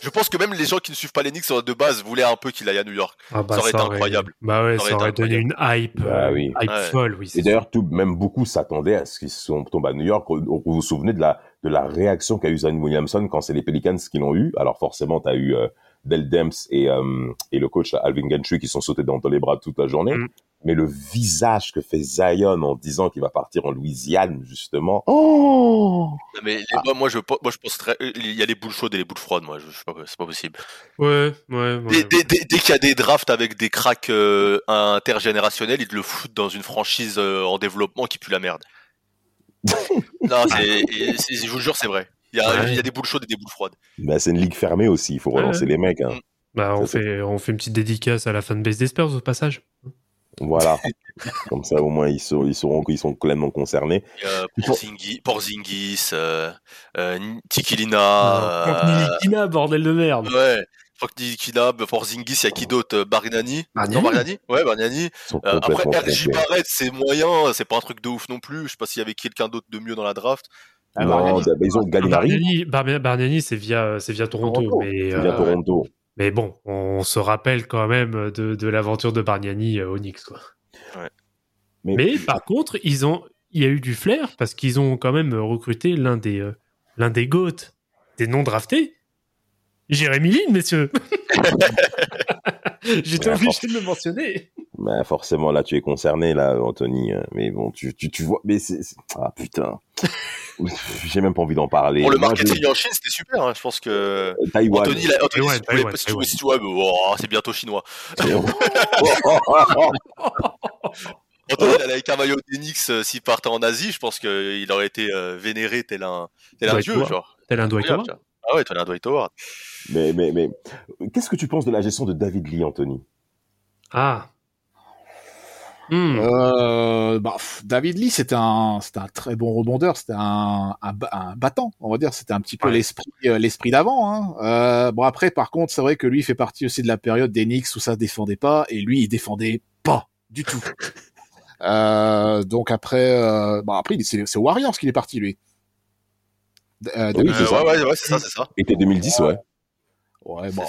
Je pense que même les gens qui ne suivent pas les Knicks euh, de base voulaient un peu qu'il aille à New York. Ah bah, Ça aurait été incroyable. Bah ouais, Ça ça aurait donné une hype, Bah euh, oui. hype Ouais. folle, oui. Et d'ailleurs, tout, même beaucoup s'attendaient à ce qu'ils tombés à New York. Vous vous souvenez de la, de la réaction qu'a eu Zion Williamson quand c'est les Pelicans qui l'ont eu. Alors forcément, tu as eu euh, Del Demps et, euh, et le coach Alvin Gentry qui sont sautés dans, dans les bras toute la journée. Mm. Mais le visage que fait Zion en disant qu'il va partir en Louisiane, justement. Oh Mais les- moi, moi, je, moi, je pense très- il y a les boules chaudes et les boules froides. Moi, je, je sais pas, c'est pas possible. Ouais, ouais, ouais. Dès, dès- dès- dès qu'il y a des drafts avec des cracks euh, intergénérationnels, ils te le foutent dans une franchise euh, en développement qui pue la merde. non, c'est, et c'est- je vous jure, c'est vrai. Il y, a, Ouais. il y a des boules chaudes et des boules froides. Ben, c'est une ligue fermée aussi. Il faut Ouais. relancer les mecs. Hein. Bah, on Ça, fait, on fait une petite dédicace à la fanbase des Spurs au passage. Voilà. Comme ça, au moins, ils, sauront, ils sauront qu'ils sont pleinement concernés. Euh, Porzingis, Porzingis euh, euh, Tikilina. Franck euh, Nilikina, bordel de merde. ouais. Franck Nilikina, Porzingis, il y a qui d'autre Euh, Bargnani Bargnani. Non, Bargnani Ouais, Bargnani. Euh, après, RJ. Barrett, c'est moyen, c'est pas un truc de ouf non plus. Je sais pas s'il y avait quelqu'un d'autre de mieux dans la draft. Ah, Non, ils ont Gallinari. Bargnani, Bar- Bargnani, c'est via, c'est via Toronto, Toronto. mais, euh, Toronto. mais bon, on se rappelle quand même de, de l'aventure de Bargnani euh, au Knicks, quoi. Mais, Mais par contre, ils ont, il y a eu du flair parce qu'ils ont quand même recruté l'un des, euh, l'un des GOAT des non draftés. Jérémy Lin, messieurs. J'étais Ouais, obligé de le mentionner. ben, forcément, là, tu es concerné, là, Anthony. euh, Mais bon, tu, tu, tu vois. Mais c'est. Ah, putain. J'ai même pas envie d'en parler. Pour le Moi, marketing en Chine, c'était super. hein. Je pense que je- Taïwan. Anthony, là, Anthony, Taïwan, si tu voulais- Taïwan, si tu voulais- Taïwan. si tu vois, oh, c'est bientôt chinois. Anthony, il allait avec un maillot d'Enix euh, s'il partait en Asie, je pense qu'il aurait été euh, vénéré tel un, tel un dieu, genre. Tel un Dwight Tu. Ah ouais, tel un Dwight Howard. mais, mais, mais, qu'est-ce que tu penses de la gestion de David Lee, Anthony? Ah. Hmm. Euh, bah, pff, David Lee, c'était un, c'était un très bon rebondeur, c'était un, un, ba- un battant, on va dire. C'était un petit peu Ouais. l'esprit, euh, l'esprit d'avant. Hein. Euh, bon après, par contre, c'est vrai que lui il fait partie aussi de la période des Knicks où ça se défendait pas, et lui il défendait pas du tout. euh, donc après, euh, bah après c'est, c'est Warriors qu'il est parti lui. Euh, Oui, Euh, c'est ça. ouais, ouais, ouais, c'est ça, c'est ça. Été 2010, ouais. Ouais, bon,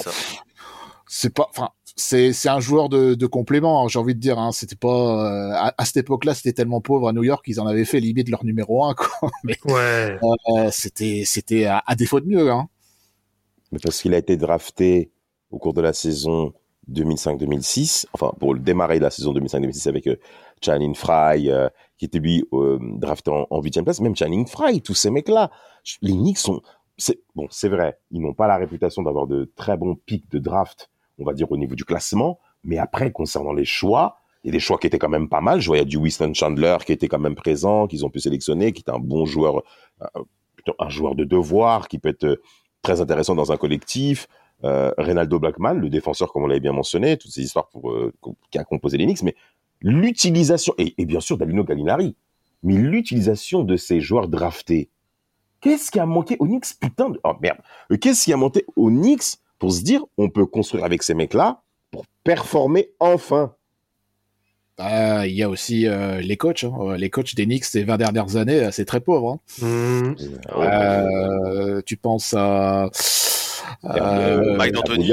C'est pas, enfin, c'est c'est un joueur de, de complément. hein, J'ai envie de dire, hein, c'était pas euh, à, à cette époque-là, c'était tellement pauvre à New York qu'ils en avaient fait limite leur numéro un, quoi. Mais Ouais. euh, c'était c'était à, à défaut de mieux, hein. Mais parce qu'il a été drafté au cours de la saison 2005-2006, enfin pour le démarrer de la saison 2005-2006 avec euh, Channing Frye, euh, qui était lui euh, drafté en, 8 place, même Channing Frye, tous ces mecs-là, les Knicks sont... Bon, c'est vrai, ils n'ont pas la réputation d'avoir de très bons pics de draft, on va dire au niveau du classement, mais après, concernant les choix, il y a des choix qui étaient quand même pas mal. Je a du Winston Chandler qui était quand même présent, qu'ils ont pu sélectionner, qui est un bon joueur, plutôt un joueur de devoir, qui peut être euh, très intéressant dans un collectif. Euh, Reynaldo Blackman, le défenseur, comme on l'avait bien mentionné, toutes ces histoires pour, euh, qui a composé les Knicks, mais l'utilisation, et, et bien sûr Dalino Gallinari, mais l'utilisation de ces joueurs draftés, qu'est-ce qui a manqué aux Knicks Putain de... Oh merde Euh, Qu'est-ce qui a manqué aux Knicks pour se dire, on peut construire avec ces mecs-là pour performer enfin? Euh, Il y a aussi euh, les coachs, hein. Euh, les coachs des Knicks ces 20 dernières années, c'est très pauvre. Hein. Euh, tu penses à Euh, Mike D'Antoni,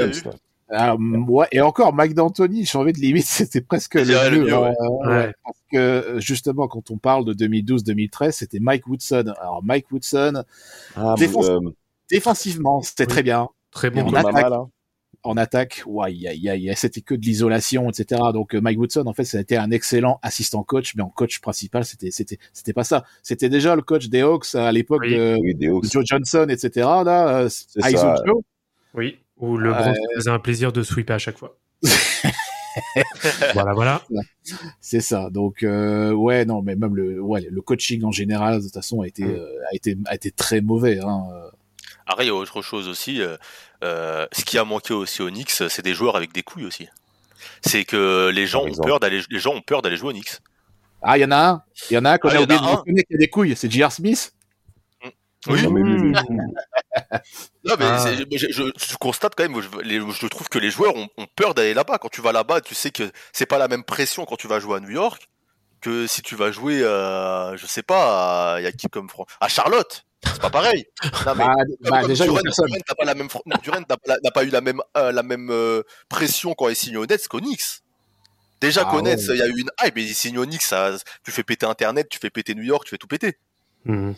Ah, ouais, et encore Mike D'Antoni, j'ai envie de limite, c'était presque le mieux, hein, ouais. euh, Ouais. Parce que justement, quand on parle de 2012-2013, c'était Mike Woodson. Alors Mike Woodson, Ah, Défense- euh, défensivement, c'était Oui. très bien. Très bon. on Mama, attaque. là. En attaque, ouais, aïe, aïe, aïe, c'était que de l'isolation, etc. Donc euh, Mike Woodson, en fait, ça a été un excellent assistant coach, mais en coach principal, c'était, c'était, c'était pas ça. C'était déjà le coach des Hawks à l'époque Oui. de, Oui, Joe Johnson, etc. Là, euh. Joe. Oui. Où le Euh, bronze faisait un plaisir de sweeper à chaque fois. voilà, voilà. C'est ça. Donc euh, ouais, non, mais même le, ouais, le coaching en général, de toute façon, a été, Mm. euh, a été, a été très mauvais. Hein. Après, il y a autre chose aussi. euh, euh, ce qui a manqué aussi aux Knicks, c'est des joueurs avec des couilles aussi. C'est que les gens ont peur d'aller, les gens ont peur d'aller jouer aux Knicks. Ah, il y en a un, il y en a un qu'on Ah, a il y en oublié a de un. mentionner qui a des couilles. C'est J.R. Smith? Oui. Non, mais lui, Hmm. Non, mais Ah. je, je, je constate quand même, je, les- je trouve que les joueurs ont, ont peur d'aller là-bas. Quand tu vas là-bas, tu sais que c'est pas la même pression quand tu vas jouer à New York que si tu vas jouer, euh, je sais pas, à- il y a qui comme Fran- à Charlotte. C'est pas pareil. Non, mais Bah, bah, comme déjà, Duren, n'a pas la même, fr- Duren n'a pas, n'a pas eu la même, euh, la même euh, pression quand il signe au Nets qu'au Knicks. Déjà Ah qu'au Nets, ouais. il y a eu une hype, mais il signe au Knicks, ça, tu fais péter Internet, tu fais péter New York, tu fais tout péter. Hmm.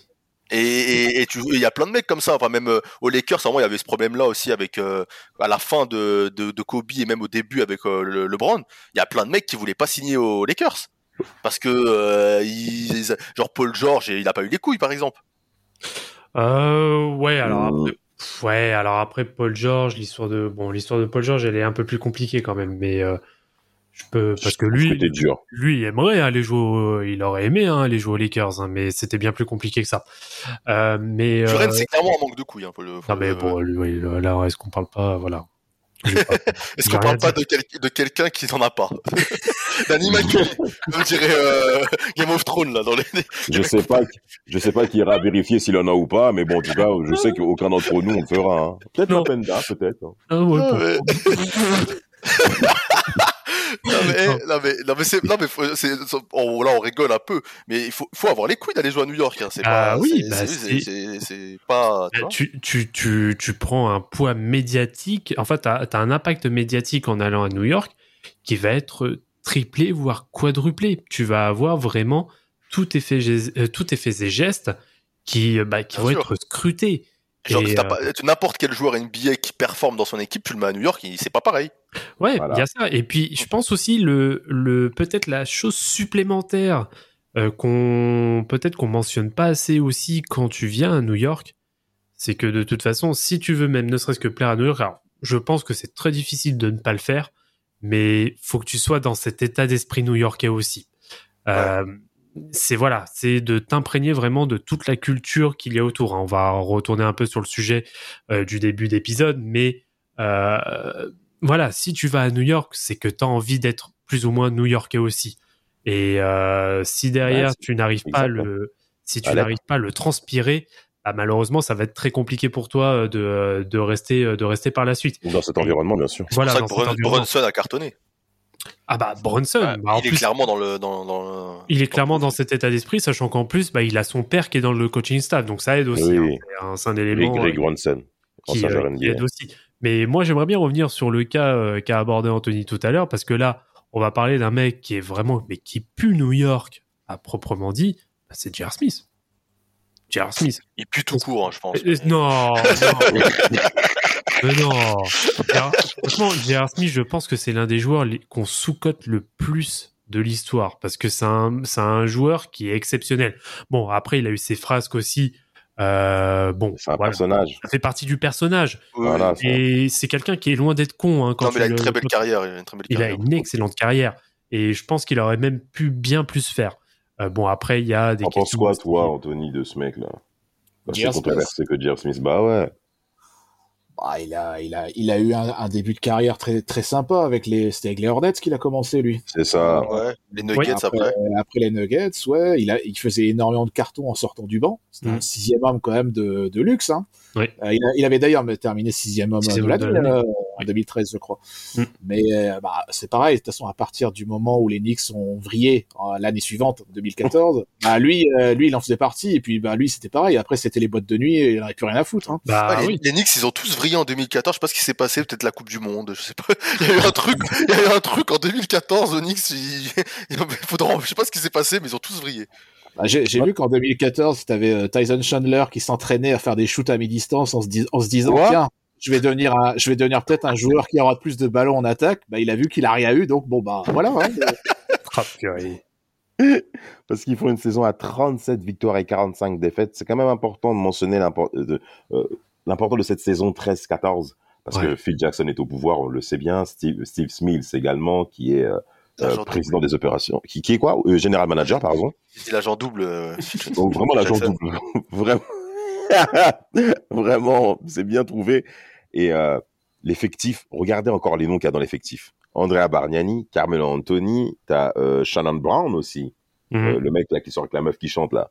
Et, et, et tu, il y a plein de mecs comme ça. Enfin, même euh, aux Lakers, à il y avait ce problème-là aussi avec euh, à la fin de, de, de Kobe et même au début avec euh, le, LeBron. Il y a plein de mecs qui voulaient pas signer aux Lakers parce que euh, ils, genre Paul George, il a pas eu les couilles, par exemple. Euh, ouais, alors après, ouais, alors après Paul George, l'histoire de bon, l'histoire de Paul George, elle est un peu plus compliquée quand même, mais je peux parce que lui, dur. lui il aimerait aller jouer, au- il aurait aimé hein, aller jouer aux Lakers, hein, mais c'était bien plus compliqué que ça. Euh, mais euh, c'est clairement un manque de couilles. Hein, le- non mais le- bon, lui, là, est-ce qu'on parle pas, voilà. Je Est-ce qu'on parle pas de, quel- de quelqu'un qui n'en a pas? D'un immaculé, on dirait euh, Game of Thrones là dans les. Je sais pas, je sais pas qui ira vérifier s'il en a ou pas, mais bon, en tout cas, je sais qu'aucun d'entre nous on le fera. hein. Peut-être Penda, peut-être. hein. Ah ouais, Ah, ouais. non mais, non mais, non mais c'est, non mais, faut- c'est, c'est- on- là on rigole un peu, mais il faut, faut avoir les couilles d'aller jouer à New York. Hein. C'est Ah pas, oui, c'est, bah, c'est, c'est- c'est, c'est pas. tu Bah, tu, tu, tu, tu prends un poids médiatique, en fait, tu as, un impact médiatique en allant à New York qui va être triplé, voire quadruplé. Tu vas avoir vraiment tout faits, euh, tous tes faits et gestes qui, bah, qui Bien vont sûr. être scrutés. Genre, euh, pas- tu- n'importe quel joueur NBA qui performe dans son équipe, tu le mets à New York, il- c'est pas pareil. Ouais, il Voilà. y a ça. Et puis, je pense aussi le, le peut-être la chose supplémentaire euh, qu'on peut-être qu'on mentionne pas assez aussi quand tu viens à New York, c'est que de toute façon, si tu veux même ne serait-ce que plaire à New York, alors, je pense que c'est très difficile de ne pas le faire, mais faut que tu sois dans cet état d'esprit new-yorkais aussi. Euh, c'est voilà, c'est de t'imprégner vraiment de toute la culture qu'il y a autour. hein. On va retourner un peu sur le sujet euh, du début d'épisode, mais euh, voilà, si tu vas à New York, c'est que tu as envie d'être plus ou moins new-yorkais aussi. Et euh, si derrière Ouais, tu n'arrives pas le, si tu n'arrives pas le transpirer, bah, malheureusement, ça va être très compliqué pour toi de, de rester, de rester par la suite. Dans cet environnement, bien sûr. C'est Voilà, pour dans ça que Brun-. Brunson a cartonné. Ah bah Bronson, Ouais, bah, en il est clairement dans le. Dans, dans le- il est clairement dans cet état d'esprit, sachant qu'en plus, bah, il a son père qui est dans le coaching staff, donc ça aide aussi. Oui, hein. oui. C'est un- un Et élément Greg euh, Ronson, qui, euh, qui aide aussi. Mais moi, j'aimerais bien revenir sur le cas euh, qu'a abordé Anthony tout à l'heure, parce que là, on va parler d'un mec qui est vraiment, mais qui pue New York à proprement dit, bah, c'est J.R. Smith. J.R. Smith. Il pue tout court, hein, je pense. Non, non. Mais non. Franchement, J.R. Smith, je pense que c'est l'un des joueurs qu'on sous-cote le plus de l'histoire parce que c'est un, joueur qui est exceptionnel. Bon, après, il a eu ses frasques aussi. Euh, bon, C'est un voilà. personnage. ça fait partie du personnage. Voilà. Et c'est quelqu'un qui est loin d'être con. Hein, quand Non, mais il a une le- très belle carrière. Il a une très belle Il a carrière. une excellente carrière. Et je pense qu'il aurait même pu bien plus faire. Euh, bon, après, il y a des T'en penses questions quoi, toi, Anthony, de ce mec-là? C'est controversé que J.R. Smith. Bah ouais. Bah, il a, il a, il a eu un, un début de carrière très, très sympa avec les, c'était avec les Hornets qu'il a commencé lui. C'est ça. Ouais, les Nuggets après, après. après les Nuggets, ouais, il a, il faisait énormément de cartons en sortant du banc. C'était un sixième homme quand même de, de luxe. Hein. Oui. Euh, il, a- il avait d'ailleurs terminé sixième homme Sixième de l'année euh, en 2013, je crois. Mhm. Mais euh, bah, c'est pareil. De toute façon, à partir du moment où les Knicks ont vrillé euh, l'année suivante, en 2014, bah, lui, euh, lui, il en faisait partie. Et puis, bah, lui, c'était pareil. Après, c'était les boîtes de nuit et il n'avait plus rien à foutre. Hein. Bah Ouais, les, oui. les Knicks, ils ont tous vrillé en 2014. Je sais pas ce qui s'est passé, peut-être la Coupe du Monde. Je sais pas. Il y a eu un truc, il y a eu un truc en 2014 aux Knicks. Il, il faudra, je sais pas ce qui s'est passé, mais ils ont tous vrillé. Bah, J'ai vu qu'en 2014, tu avais Tyson Chandler qui s'entraînait à faire des shoots à mi-distance en se, dis- en se disant tiens, je vais devenir un, je vais devenir peut-être un joueur qui aura plus de ballons en attaque. Bah, il a vu qu'il a rien eu, donc bon bah voilà. hein. Purée. Parce qu'ils font une saison à 37 victoires et 45 défaites. C'est quand même important de mentionner de- euh, l'important de cette saison 13-14. Parce Ouais. que Phil Jackson est au pouvoir, on le sait bien. Steve, Steve Smith également, qui est euh, euh, président des opérations. Qui, qui est quoi? Euh, Général manager, pardon. C'est l'agent double. euh, Donc vraiment l'agent double. vraiment, vraiment, c'est bien trouvé. Et euh, l'effectif, regardez encore les noms qu'il y a dans l'effectif. Andrea Bargnani, Carmelo Anthony, t'as euh, Shannon Brown aussi, Mhm. euh, le mec là qui sort avec la meuf qui chante là.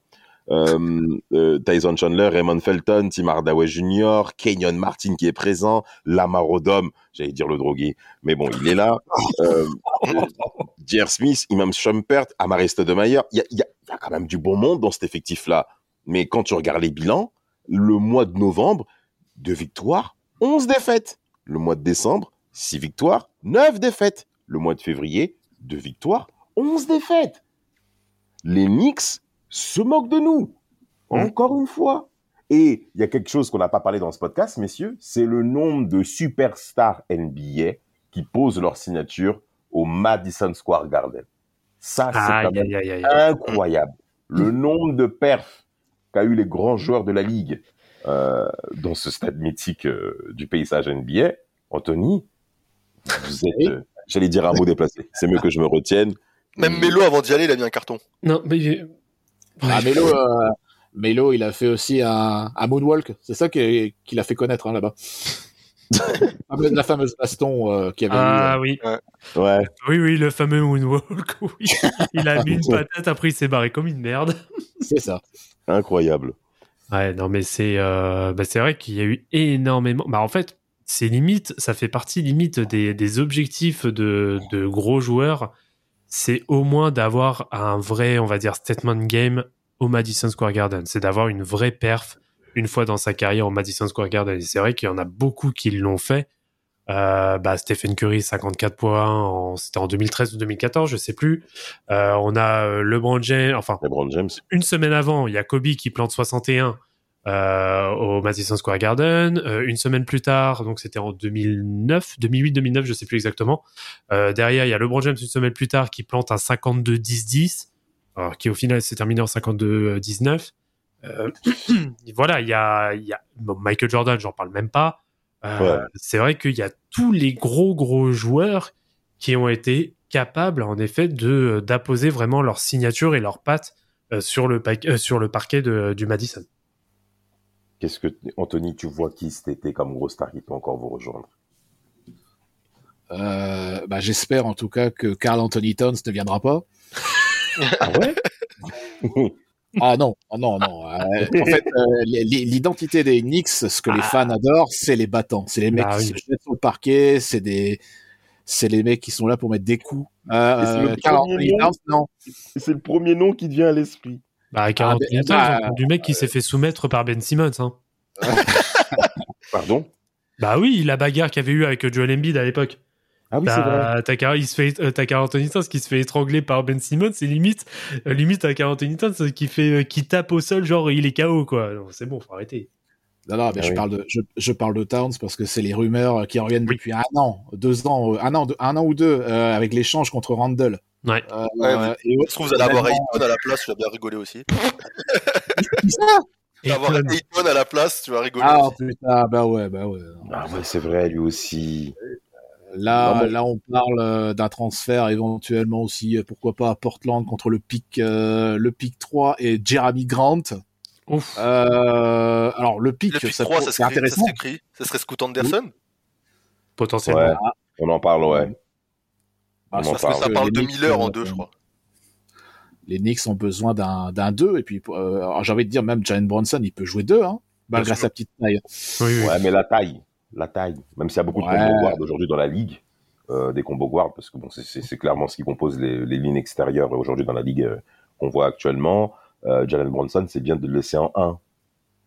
Euh, euh, Tyson Chandler, Raymond Felton, Tim Hardaway Jr., Kenyon Martin qui est présent, Lamar Odom, j'allais dire le drogué, mais bon, il est là. Euh, J.R. Smith, Imam Shumpert, Amare Stoudemire, il y a, quand même du bon monde dans cet effectif-là. Mais quand tu regardes les bilans, le mois de novembre, deux victoires, 11 défaites. Le mois de décembre, six victoires, neuf défaites. Le mois de février, deux victoires, 11 défaites. Les Knicks se moquent de nous. Encore une fois. Et il y a quelque chose qu'on n'a pas parlé dans ce podcast, messieurs, c'est le nombre de superstars NBA qui posent leur signature au Madison Square Garden. Ça, c'est quand même incroyable. Le nombre de perfs qu'a eu les grands joueurs de la ligue euh, dans ce stade mythique euh, du paysage NBA. Anthony, vous êtes, euh, j'allais dire un mot déplacé. C'est mieux que je me retienne. Même Melo, avant d'y aller, il a mis un carton. Non, mais. Ah, Melo, euh, Melo, il a fait aussi un, un moonwalk. C'est ça qui, qui l'a fait connaître hein, là-bas. La fameuse- la fameuse baston euh, qu'il y avait Ah oui. Ouais, Oui, oui, le fameux moonwalk. Oui. Il a mis une patate, après il s'est barré comme une merde. C'est ça. incroyable. Ouais, non, mais c'est euh, bah, c'est vrai qu'il y a eu énormément. Bah, en fait, c'est limite, ça fait partie limite des, des objectifs de, de gros joueurs. C'est au moins d'avoir un vrai, on va dire, statement game au Madison Square Garden. C'est d'avoir une vraie perf une fois dans sa carrière au Madison Square Garden. Et c'est vrai qu'il y en a beaucoup qui l'ont fait. Euh, bah, Stephen Curry, 54 points, en- c'était en 2013 ou 2014, je sais plus. Euh, on a euh, LeBron James, enfin, LeBron James. une semaine avant, il y a Kobe qui plante 61 euh, au Madison Square Garden. Euh, une semaine plus tard, donc c'était en 2009, 2008-2009, je sais plus exactement. Euh, derrière, il y a LeBron James une semaine plus tard qui plante un 52-10-10, alors, qui au final s'est terminé en 52-19. Euh, voilà, il y a, il y a bon, Michael Jordan, j'en parle même pas. Euh, Ouais. C'est vrai qu'il y a tous les gros gros joueurs qui ont été capables, en effet, de d'apposer vraiment leur signature et leurs pattes euh, sur le euh, sur le parquet de, du Madison. Qu'est-ce que, Anthony, tu vois qui cet été comme gros star qui peut encore vous rejoindre? Euh, bah, J'espère en tout cas que Carl Anthony Towns ne viendra pas. Ah ouais? Ah non, ah non, non. Euh, en fait, euh, l- l'identité des Knicks, ce que les Ah. fans adorent, c'est les battants. C'est les mecs Bah qui oui. se jettent sur le parquet, c'est des, c'est les mecs qui sont là pour mettre des coups. Euh, Et c'est le euh, Karl premier Anthony nom. Towns, non. C'est le premier nom qui te vient à l'esprit. Bah, Ah, bah, du mec qui s'est fait soumettre par Ben Simmons. Hein. Pardon? Bah oui, la bagarre qu'il y avait eu avec Joel Embiid à l'époque. Ah oui, c'est vrai. T'as t'as il se fait, euh, t'as Carl Anthony Towns qui se fait étrangler par Ben Simmons, c'est limite, euh, limite à Carl Anthony Towns qui fait, euh, qui tape au sol, genre il est KO quoi. Non, C'est bon, faut arrêter. Non, non, mais Ah je oui. parle de, je, je parle de Towns parce que c'est les rumeurs qui reviennent Oui. depuis un an, deux ans, euh, un an, un an ou deux, euh, avec l'échange contre Randall. Ouais. Euh, Je trouve que vous allez avoir Ayton à la place, tu vas bien rigoler aussi. qui ça? Tu vas avoir Ayton. Ayton à la place, tu vas rigoler Ah aussi. putain, bah ouais, bah ouais. Ah ouais, c'est vrai, lui aussi. Là, là, on parle euh, d'un transfert éventuellement aussi, euh, pourquoi pas à Portland contre le pic, euh, le pic 3 et Jeremy Grant. Ouf. Euh, alors le pic, Le pick ça, 3, ça serait, ça intéressant. serait écrit. Ça serait Scoot Anderson. Potentiellement. Ouais, on en parle, ouais. Ah, On en Parce que ça parle de Knicks, Miller en deux, je crois. Les Knicks ont besoin d'un d'un 2 et puis euh, j'ai envie de dire même Jalen Bronson, il peut jouer 2 hein, malgré sa petite taille. Oui, oui. Ouais, mais la taille, la taille. Même s'il y a beaucoup Ouais. de combo guard aujourd'hui dans la ligue, euh, des combo guard, parce que bon, c'est- c'est c'est clairement ce qui compose les, les lignes extérieures aujourd'hui dans la ligue euh, qu'on voit actuellement. Euh, Jalen Bronson, c'est bien de le laisser en 1.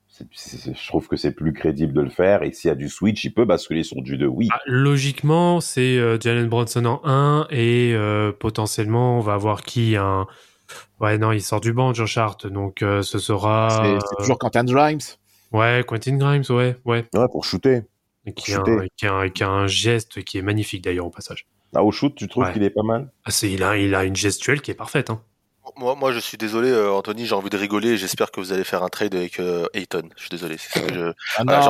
C'est- c'est- c'est- je trouve que c'est plus crédible de le faire. Et s'il y a du switch, il peut basculer sur du 2, oui. Ah, logiquement, c'est euh, Jalen Bronson en 1 et euh, potentiellement on va avoir qui un. Ouais, non, il sort du banc, Josh Hart, donc euh, ce sera. C'est c'est toujours Quentin Grimes. Ouais, Quentin Grimes, ouais, ouais. Ouais, pour shooter. Et Qui a, un, Shooter. qui, a un, qui a un geste qui est magnifique d'ailleurs au passage. Ah, au shoot, tu trouves Ouais. qu'il est pas mal? Ah, c'est, il, a, il a une gestuelle qui est parfaite. Hein. Moi, moi, je suis désolé, euh, Anthony, j'ai envie de rigoler et j'espère que vous allez faire un trade avec euh, Ayton. Je suis désolé. c'est ce que je- Ah Ah, j'ai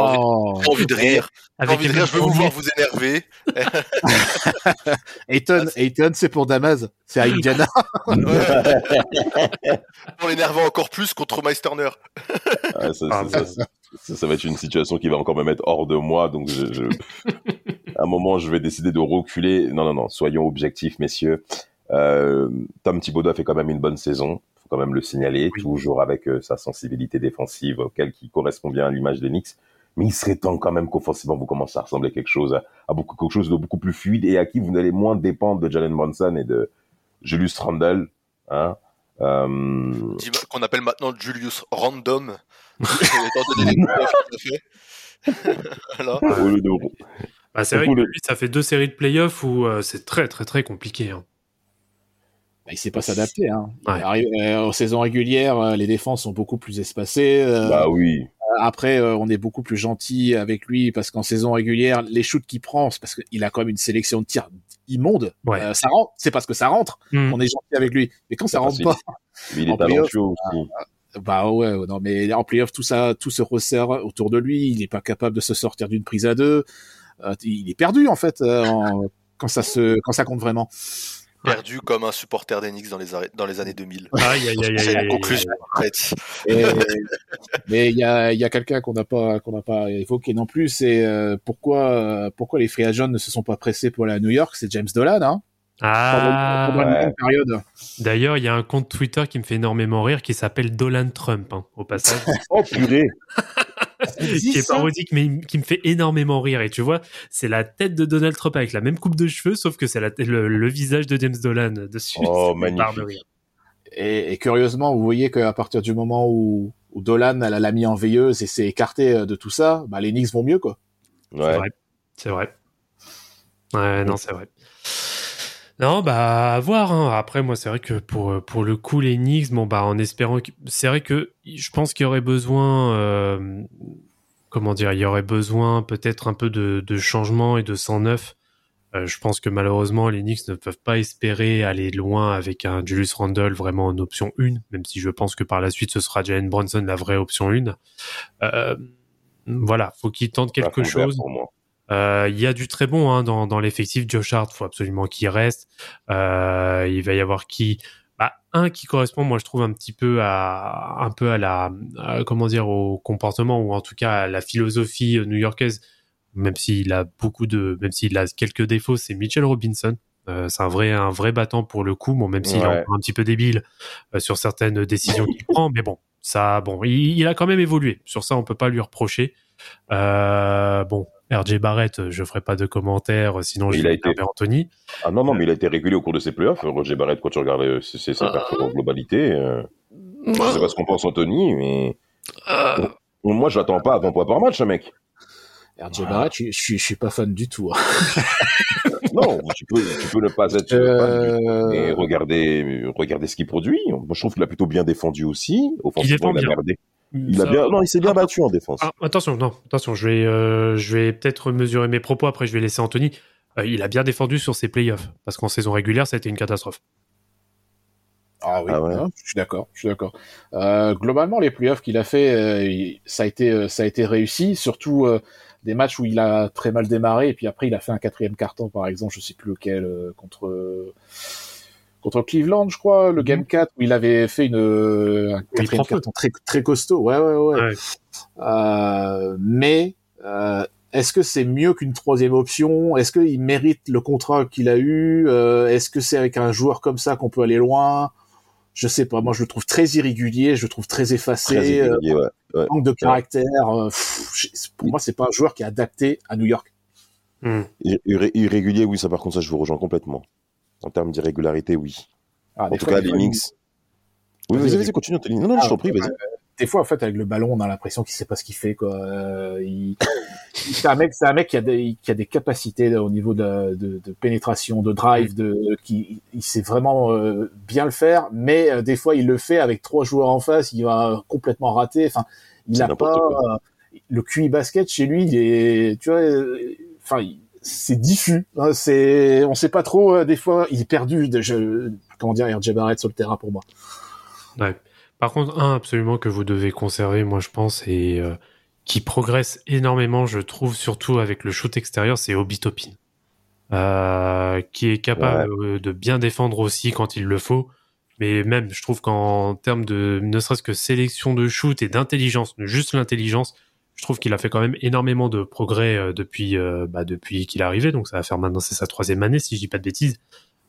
envie- de rire. J'ai envie de rire, je veux vous voir vous énerver. Ayton, Ayton, c'est pour Damas, c'est à Indiana. Pour l'énerver encore plus contre Miles Turner. Ouais, ça, Ah, ça- ça- ça- ça va être une situation qui va encore me mettre hors de moi. Donc, je, je- à un moment, je vais décider de reculer. Non, non, non. Soyons objectifs, messieurs. Euh, Tom Thibodeau a fait quand même une bonne saison. Faut quand même le signaler. Oui. Toujours avec euh, sa sensibilité défensive, auquel qui correspond bien à l'image des Knicks. Mais il serait temps quand même qu'offensivement, vous commencez à ressembler à quelque chose, à, à beaucoup, quelque chose de beaucoup plus fluide et à qui vous allez moins dépendre de Jalen Brunson et de Julius Randle. Hein. Euh, Qu'on appelle maintenant Julius Random. Étant donné les playoffs qu'il a fait. Voilà. Bah, c'est vrai que lui, ça fait deux séries de playoffs où euh, c'est très, très, très compliqué. Hein. Bah, il sait pas s'adapter. Hein. Ouais. Arrive- euh, aux saisons régulières, euh, les défenses sont beaucoup plus espacées. euh, Bah oui. Après, euh, on est beaucoup plus gentil avec lui parce qu'en saison régulière, les shoots qu'il prend, c'est parce qu'il a quand même une sélection de tirs immonde. Ouais. Euh, ça rentre, c'est parce que ça rentre. Hmm. On est gentil avec lui. Mais quand ça rentre facile. pas, il est En talentueux aussi. bah ouais, ouais, non, mais en playoff, tout ça, tout se resserre autour de lui. Il n'est pas capable de se sortir d'une prise à deux. Euh, il est perdu en fait euh, en- quand ça se, quand ça compte vraiment. Perdu comme un supporter d'Enix dans les, dans les années 2000. Aïe, aïe, aïe, aïe, C'est la aïe, conclusion. Arrête. Et- mais il y a, il y a quelqu'un qu'on n'a pas, qu'on n'a pas évoqué non plus. C'est euh, pourquoi, euh, pourquoi les free agents ne se sont pas pressés pour aller à New York? C'est James Dolan, hein. Ah, ouais. période. d'ailleurs, il y a un compte Twitter qui me fait énormément rire qui s'appelle Dolan Trump, hein, au passage, Oh purée qui est parodique, mais qui me fait énormément rire. Et tu vois, c'est la tête de Donald Trump avec la même coupe de cheveux, sauf que c'est le, le visage de James Dolan dessus. Oh, magnifique. Et, et curieusement, vous voyez qu'à partir du moment où, où Dolan elle l'a mis en veilleuse et s'est écarté euh, de tout ça, bah, les Knicks vont mieux, quoi. C'est vrai. C'est vrai. Ouais, non, c'est vrai. Non, bah, à voir. hein. Après, moi, c'est vrai que pour, pour le coup, les Knicks, bon, bah, en espérant que. C'est vrai que je pense qu'il y aurait besoin. euh, Comment dire Il y aurait besoin peut-être un peu de, de changement et de sang neuf. Euh, je pense que malheureusement, les Knicks ne peuvent pas espérer aller loin avec un Julius Randle vraiment en option 1, même si je pense que par la suite, ce sera Jalen Bronson la vraie option 1. Euh, voilà, faut qu'ils tentent quelque vert chose. Pour moi. Euh, Il y a du très bon hein, dans, dans l'effectif. Josh Hart, faut absolument qu'il reste. Euh, il va y avoir qui bah, Un qui correspond, moi je trouve un petit peu à un peu à la à, comment dire au comportement ou en tout cas à la philosophie new-yorkaise. Même s'il a beaucoup de, même s'il a quelques défauts, c'est Mitchell Robinson. Euh, c'est un vrai, un vrai battant pour le coup. Bon, même s'il est Ouais. un petit peu débile euh, sur certaines décisions qu'il prend, mais bon, ça, bon, il, il a quand même évolué. Sur ça, on peut pas lui reprocher. Euh, bon, RJ Barrett, je ferai pas de commentaires, sinon vais été- Anthony. Ah non, non, mais il a été régulé au cours de ses playoffs. Roger Barrett, quand tu regardes euh, ses, ses, en globalité, euh, je sais pas ce qu'on pense Anthony, mais moi, je l'attends pas à 20 points par match, ce mec. RJ Barrett, je, je, suis- je suis pas fan du tout. hein. Non, tu peux, tu peux ne pas être fan Euh, et regarder, regarder ce qu'il produit. Moi, je trouve qu'il a plutôt bien défendu aussi. Offensivement, défend il a bien. merdé. Il a Ça- bien, non, il s'est bien Ah, battu en défense. Ah, attention, non, attention, je vais, euh, je vais peut-être mesurer mes propos, après je vais laisser Anthony. Euh, il a bien défendu sur ses playoffs, parce qu'en saison régulière, ça a été une catastrophe. Ah oui, Ah ouais. hein, je suis d'accord, je suis d'accord. Euh, globalement, les playoffs qu'il a fait, euh, ça a été, euh, ça a été réussi, surtout euh, des matchs où il a très mal démarré et puis après il a fait un quatrième carton, par exemple, je sais plus lequel, euh, contre contre Cleveland, je crois, le game 4 où il avait fait une euh, un quatrième carton très très costaud. Ouais, ouais, ouais. Ouais. Euh, mais euh, est-ce que c'est mieux qu'une troisième option? Est-ce qu'il mérite le contrat qu'il a eu? Euh, Est-ce que c'est avec un joueur comme ça qu'on peut aller loin? Je sais pas. Moi, je le trouve très irrégulier. Je le trouve très effacé. Très euh, irrégulier, ouais. Ouais. manque de caractère. pff, pour moi, c'est pas un joueur qui est adapté à New York. Hmm. Ir- irré- Irrégulier, oui, ça par contre, ça je vous rejoins complètement. En termes d'irrégularité, oui. Ah, En tout fois, cas, les Knicks. Oui, Vas-y, vas-y, continue, Anthony. Non, non, Ah, je t'en prie, vas-y. Des fois, en fait, avec le ballon, on a l'impression qu'il sait pas ce qu'il fait. Quoi. Euh, il... c'est un mec, c'est un mec qui a des, qui a des capacités là, au niveau de, de, de pénétration, de drive, de, qui, il sait vraiment euh, bien le faire. Mais euh, des fois, il le fait avec trois joueurs en face, il va complètement rater. Enfin, il C'est a n'importe pas euh, le QI basket chez lui. Il est, tu vois, euh, enfin, il- c'est diffus. hein, c'est, on sait pas trop. euh, des fois, il est perdu. De, je, comment dire, RJ Barrett sur le terrain pour moi. Ouais. Par contre, un absolument que vous devez conserver, moi je pense, et euh, qui progresse énormément, je trouve, surtout avec le shoot extérieur, c'est Obi Toppin. Euh, qui est capable euh, de bien défendre aussi quand il le faut. Mais même, je trouve qu'en termes de ne serait-ce que sélection de shoot et d'intelligence, juste l'intelligence, je trouve qu'il a fait quand même énormément de progrès euh, depuis, euh, bah, depuis qu'il est arrivé. Donc ça va faire maintenant, c'est sa troisième année, si je dis pas de bêtises.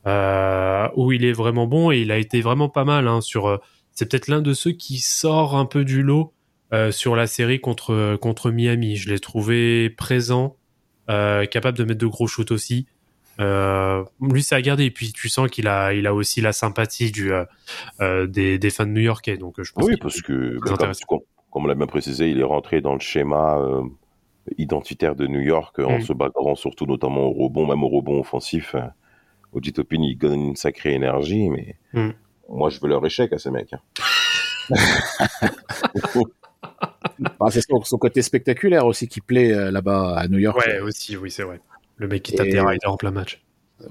Euh, où il est vraiment bon et il a été vraiment pas mal hein, sur. c'est peut-être l'un de ceux qui sort un peu du lot euh, sur la série contre contre Miami. Je l'ai trouvé présent, euh, capable de mettre de gros shoots aussi. Lui, ça a gardé. Et puis, tu sens qu'il a, il a aussi la sympathie du, des, des fans new-yorkais. Donc, je pense Oui, parce que, bah. Comme- on l'a bien précisé, il est rentré dans le schéma euh, identitaire de New York euh, en Mm. se battant surtout notamment au rebond, même au rebond offensif. Euh, Oji Toppin, il donne une sacrée énergie, mais Mm. moi, je veux leur échec à ces mecs. hein. Ah, c'est son, son côté spectaculaire aussi qui plaît euh, là-bas à New York. Ouais, aussi, oui, c'est vrai. Le mec qui tape Et- des riders en plein match.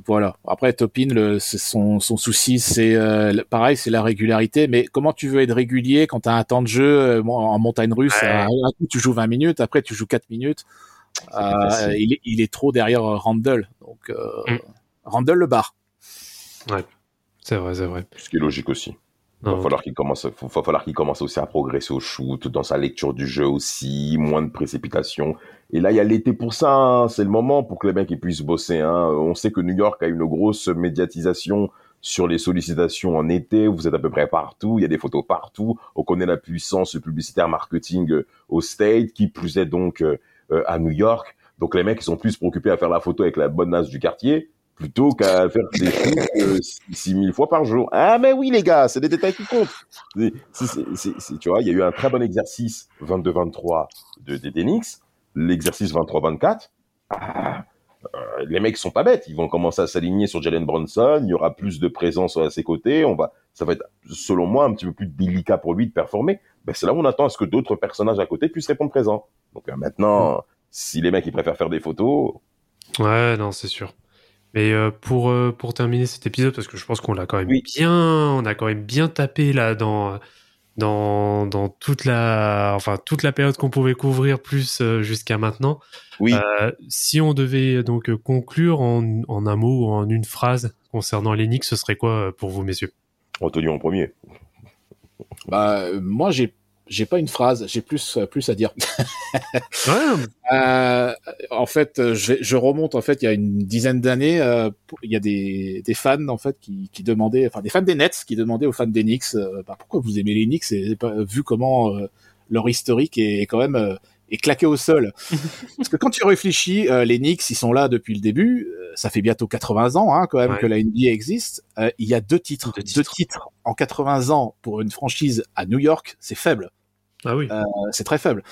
Voilà. Après, Topin, le, son, son souci, c'est euh, pareil, c'est la régularité. Mais comment tu veux être régulier quand tu as un temps de jeu euh, en montagne russe Ouais. à- Un coup, tu joues 20 minutes, après, tu joues 4 minutes. Euh, il, est, il est trop derrière Randall. Donc, euh, Mm. Randall le barre. C'est vrai, c'est vrai. Ce qui est logique aussi. Il va falloir qu'il commence, faut- va falloir qu'il commence aussi à progresser au shoot, dans sa lecture du jeu aussi, moins de précipitation. Et là, il y a l'été pour ça. hein. C'est le moment pour que les mecs ils puissent bosser. Hein. On sait que New York a une grosse médiatisation sur les sollicitations en été. Vous êtes à peu près partout. Il y a des photos partout. On connaît la puissance publicitaire marketing euh, au State, qui plus est donc euh, euh, à New York. Donc les mecs ils sont plus préoccupés à faire la photo avec la bonne nasse du quartier plutôt qu'à faire des trucs euh, 6000 fois par jour. Ah mais oui les gars, c'est des détails qui comptent. C'est- c'est- c'est- tu vois, il y a eu un très bon exercice 22-23 de des Denix, l'exercice 23-24. Ah, euh, les mecs sont pas bêtes, ils vont commencer à s'aligner sur Jalen Brunson, il y aura plus de présence à ses côtés, on va, ça va être selon moi un petit peu plus délicat pour lui de performer. Ben, c'est là où on attend à ce que d'autres personnages à côté puissent répondre présent. Donc euh, maintenant, si les mecs ils préfèrent faire des photos, Ouais, non, c'est sûr. Mais euh, pour pour terminer cet épisode, parce que je pense qu'on l'a quand même Oui. bien, on a quand même bien tapé là dans dans dans toute la enfin toute la période qu'on pouvait couvrir plus euh, jusqu'à maintenant. oui, Euh, si on devait donc euh, conclure en, en un mot ou en une phrase concernant l'Enix, ce serait quoi pour vous, messieurs? Antonio en premier. Bah, moi, j'ai j'ai pas une phrase, j'ai plus plus à dire. Ouais, Euh, en fait, je, je remonte en fait il y a une dizaine d'années, euh, il y a des, des fans en fait qui, qui demandaient, enfin des fans des Nets qui demandaient aux fans des Knicks, euh, bah, pourquoi vous aimez les Knicks et vu comment euh, leur historique est, est quand même euh, est claqué au sol. Parce que quand tu réfléchis, euh, les Knicks ils sont là depuis le début, euh, ça fait bientôt 80 ans hein, quand même Ouais. que la NBA existe. Euh, il y a deux titres, Deux deux titres. titres en 80 ans pour une franchise à New York, c'est faible Ah oui. Euh, c'est très faible.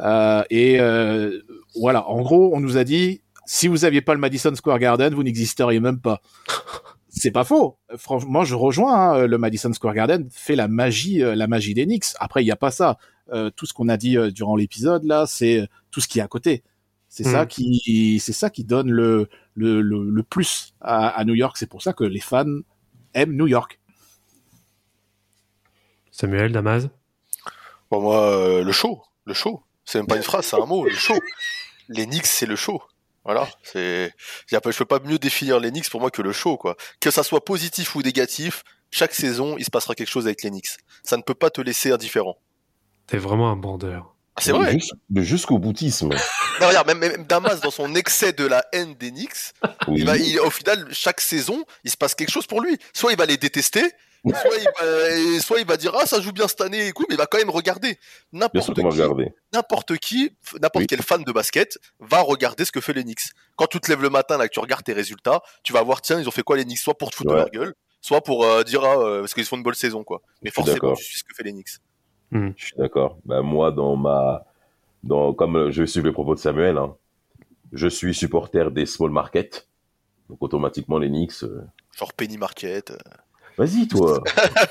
Euh, et euh, voilà, en gros, on nous a dit si vous aviez pas le Madison Square Garden, vous n'existeriez même pas. C'est pas faux. Franchement, je rejoins hein, le Madison Square Garden fait la magie, euh, la magie des Knicks. Après, il y a pas ça. Euh, tout ce qu'on a dit euh, durant l'épisode là, c'est tout ce qui est à côté. C'est Mhm. ça qui, c'est ça qui donne le le, le, le plus à, à New York. C'est pour ça que les fans aiment New York. Samuel, Damas. Bon, moi, euh, le show. Le show. C'est même pas une phrase, c'est un mot. Le show. Les Knicks, c'est le show. Voilà. C'est. Je peux pas mieux définir les Knicks pour moi que le show, quoi. Que ça soit positif ou négatif, chaque saison, il se passera quelque chose avec les Knicks. Ça ne peut pas te laisser indifférent. T'es vraiment un bandeur. Ah, c'est vrai. De jusqu'au boutisme. Non, regarde, même, même Damas, dans son excès de la haine des Knicks, Oui. il va, il- au final, chaque saison, il se passe quelque chose pour lui. Soit il va les détester, soit il va, et soit il va dire ah ça joue bien cette année, écoute, mais il va quand même regarder. Bien sûr N'importe qui, regarder. n'importe qui, n'importe Oui. quel fan de basket va regarder ce que fait les Knicks. Quand tu te lèves le matin là, que tu regardes tes résultats, tu vas voir tiens ils ont fait quoi les Knicks, soit pour te foutre de Ouais. leur gueule, soit pour euh, dire ah euh, parce qu'ils font une bonne saison quoi. Mais forcément tu suis ce que fait les Knicks. Je suis d'accord. Ben, moi, dans ma, dans, comme euh, je suis les propos de Samuel, hein, je suis supporter des small markets. Donc, automatiquement, les Knicks, euh, Genre Penny Market, euh, vas-y, toi.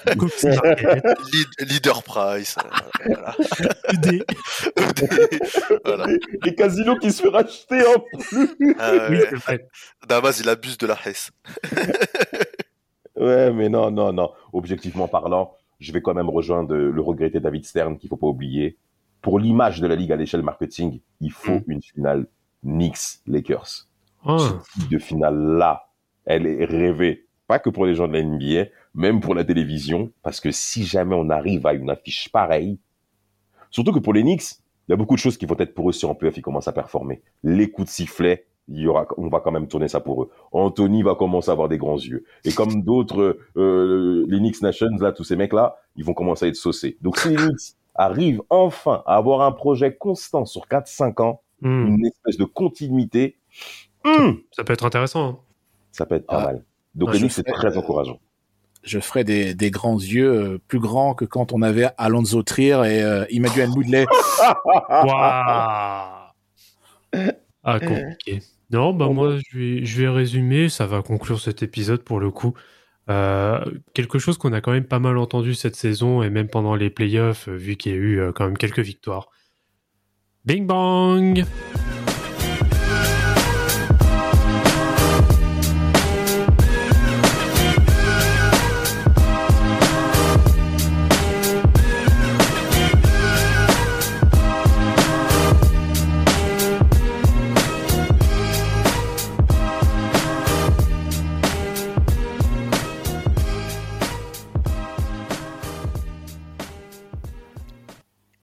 Leader Price, euh, voilà. ED. voilà. les casinos qui se fait racheter en Ah, ouais. vrai. Damas il abuse de la Hesse. Ouais, mais non, non, non. Objectivement parlant, je vais quand même rejoindre le regretté David Stern qu'il faut pas oublier. Pour l'image de la ligue à l'échelle marketing, il faut Mm. une finale Knicks-Lakers. Oh, Ce type de finale-là, elle est rêvée. Pas que pour les gens de la NBA, même pour la télévision, parce que si jamais on arrive à une affiche pareille, surtout que pour les Knicks, il y a beaucoup de choses qui vont être pour eux si en playoff ils commencent à performer. Les coups de sifflet, il y aura, on va quand même tourner ça pour eux. Anthony va commencer à avoir des grands yeux. Et comme d'autres, euh, les Knicks Nations, là, tous ces mecs-là, ils vont commencer à être saucés. Donc si les Knicks arrivent enfin à avoir un projet constant sur 4-5 ans, hmm. une espèce de continuité, hum, Ça peut être intéressant. hein. ça peut être pas Ah. mal. Donc Ah, je Knicks, c'est très encourageant. je ferais des, des grands yeux euh, plus grands que quand on avait Alonso Trier et euh, Emmanuel Moudley. Waouh Ah, compliqué. Non, bah moi, je vais, je vais résumer. Ça va conclure cet épisode pour le coup. Euh, quelque chose qu'on a quand même pas mal entendu cette saison et même pendant les playoffs, euh, vu qu'il y a eu euh, quand même quelques victoires. Bing bang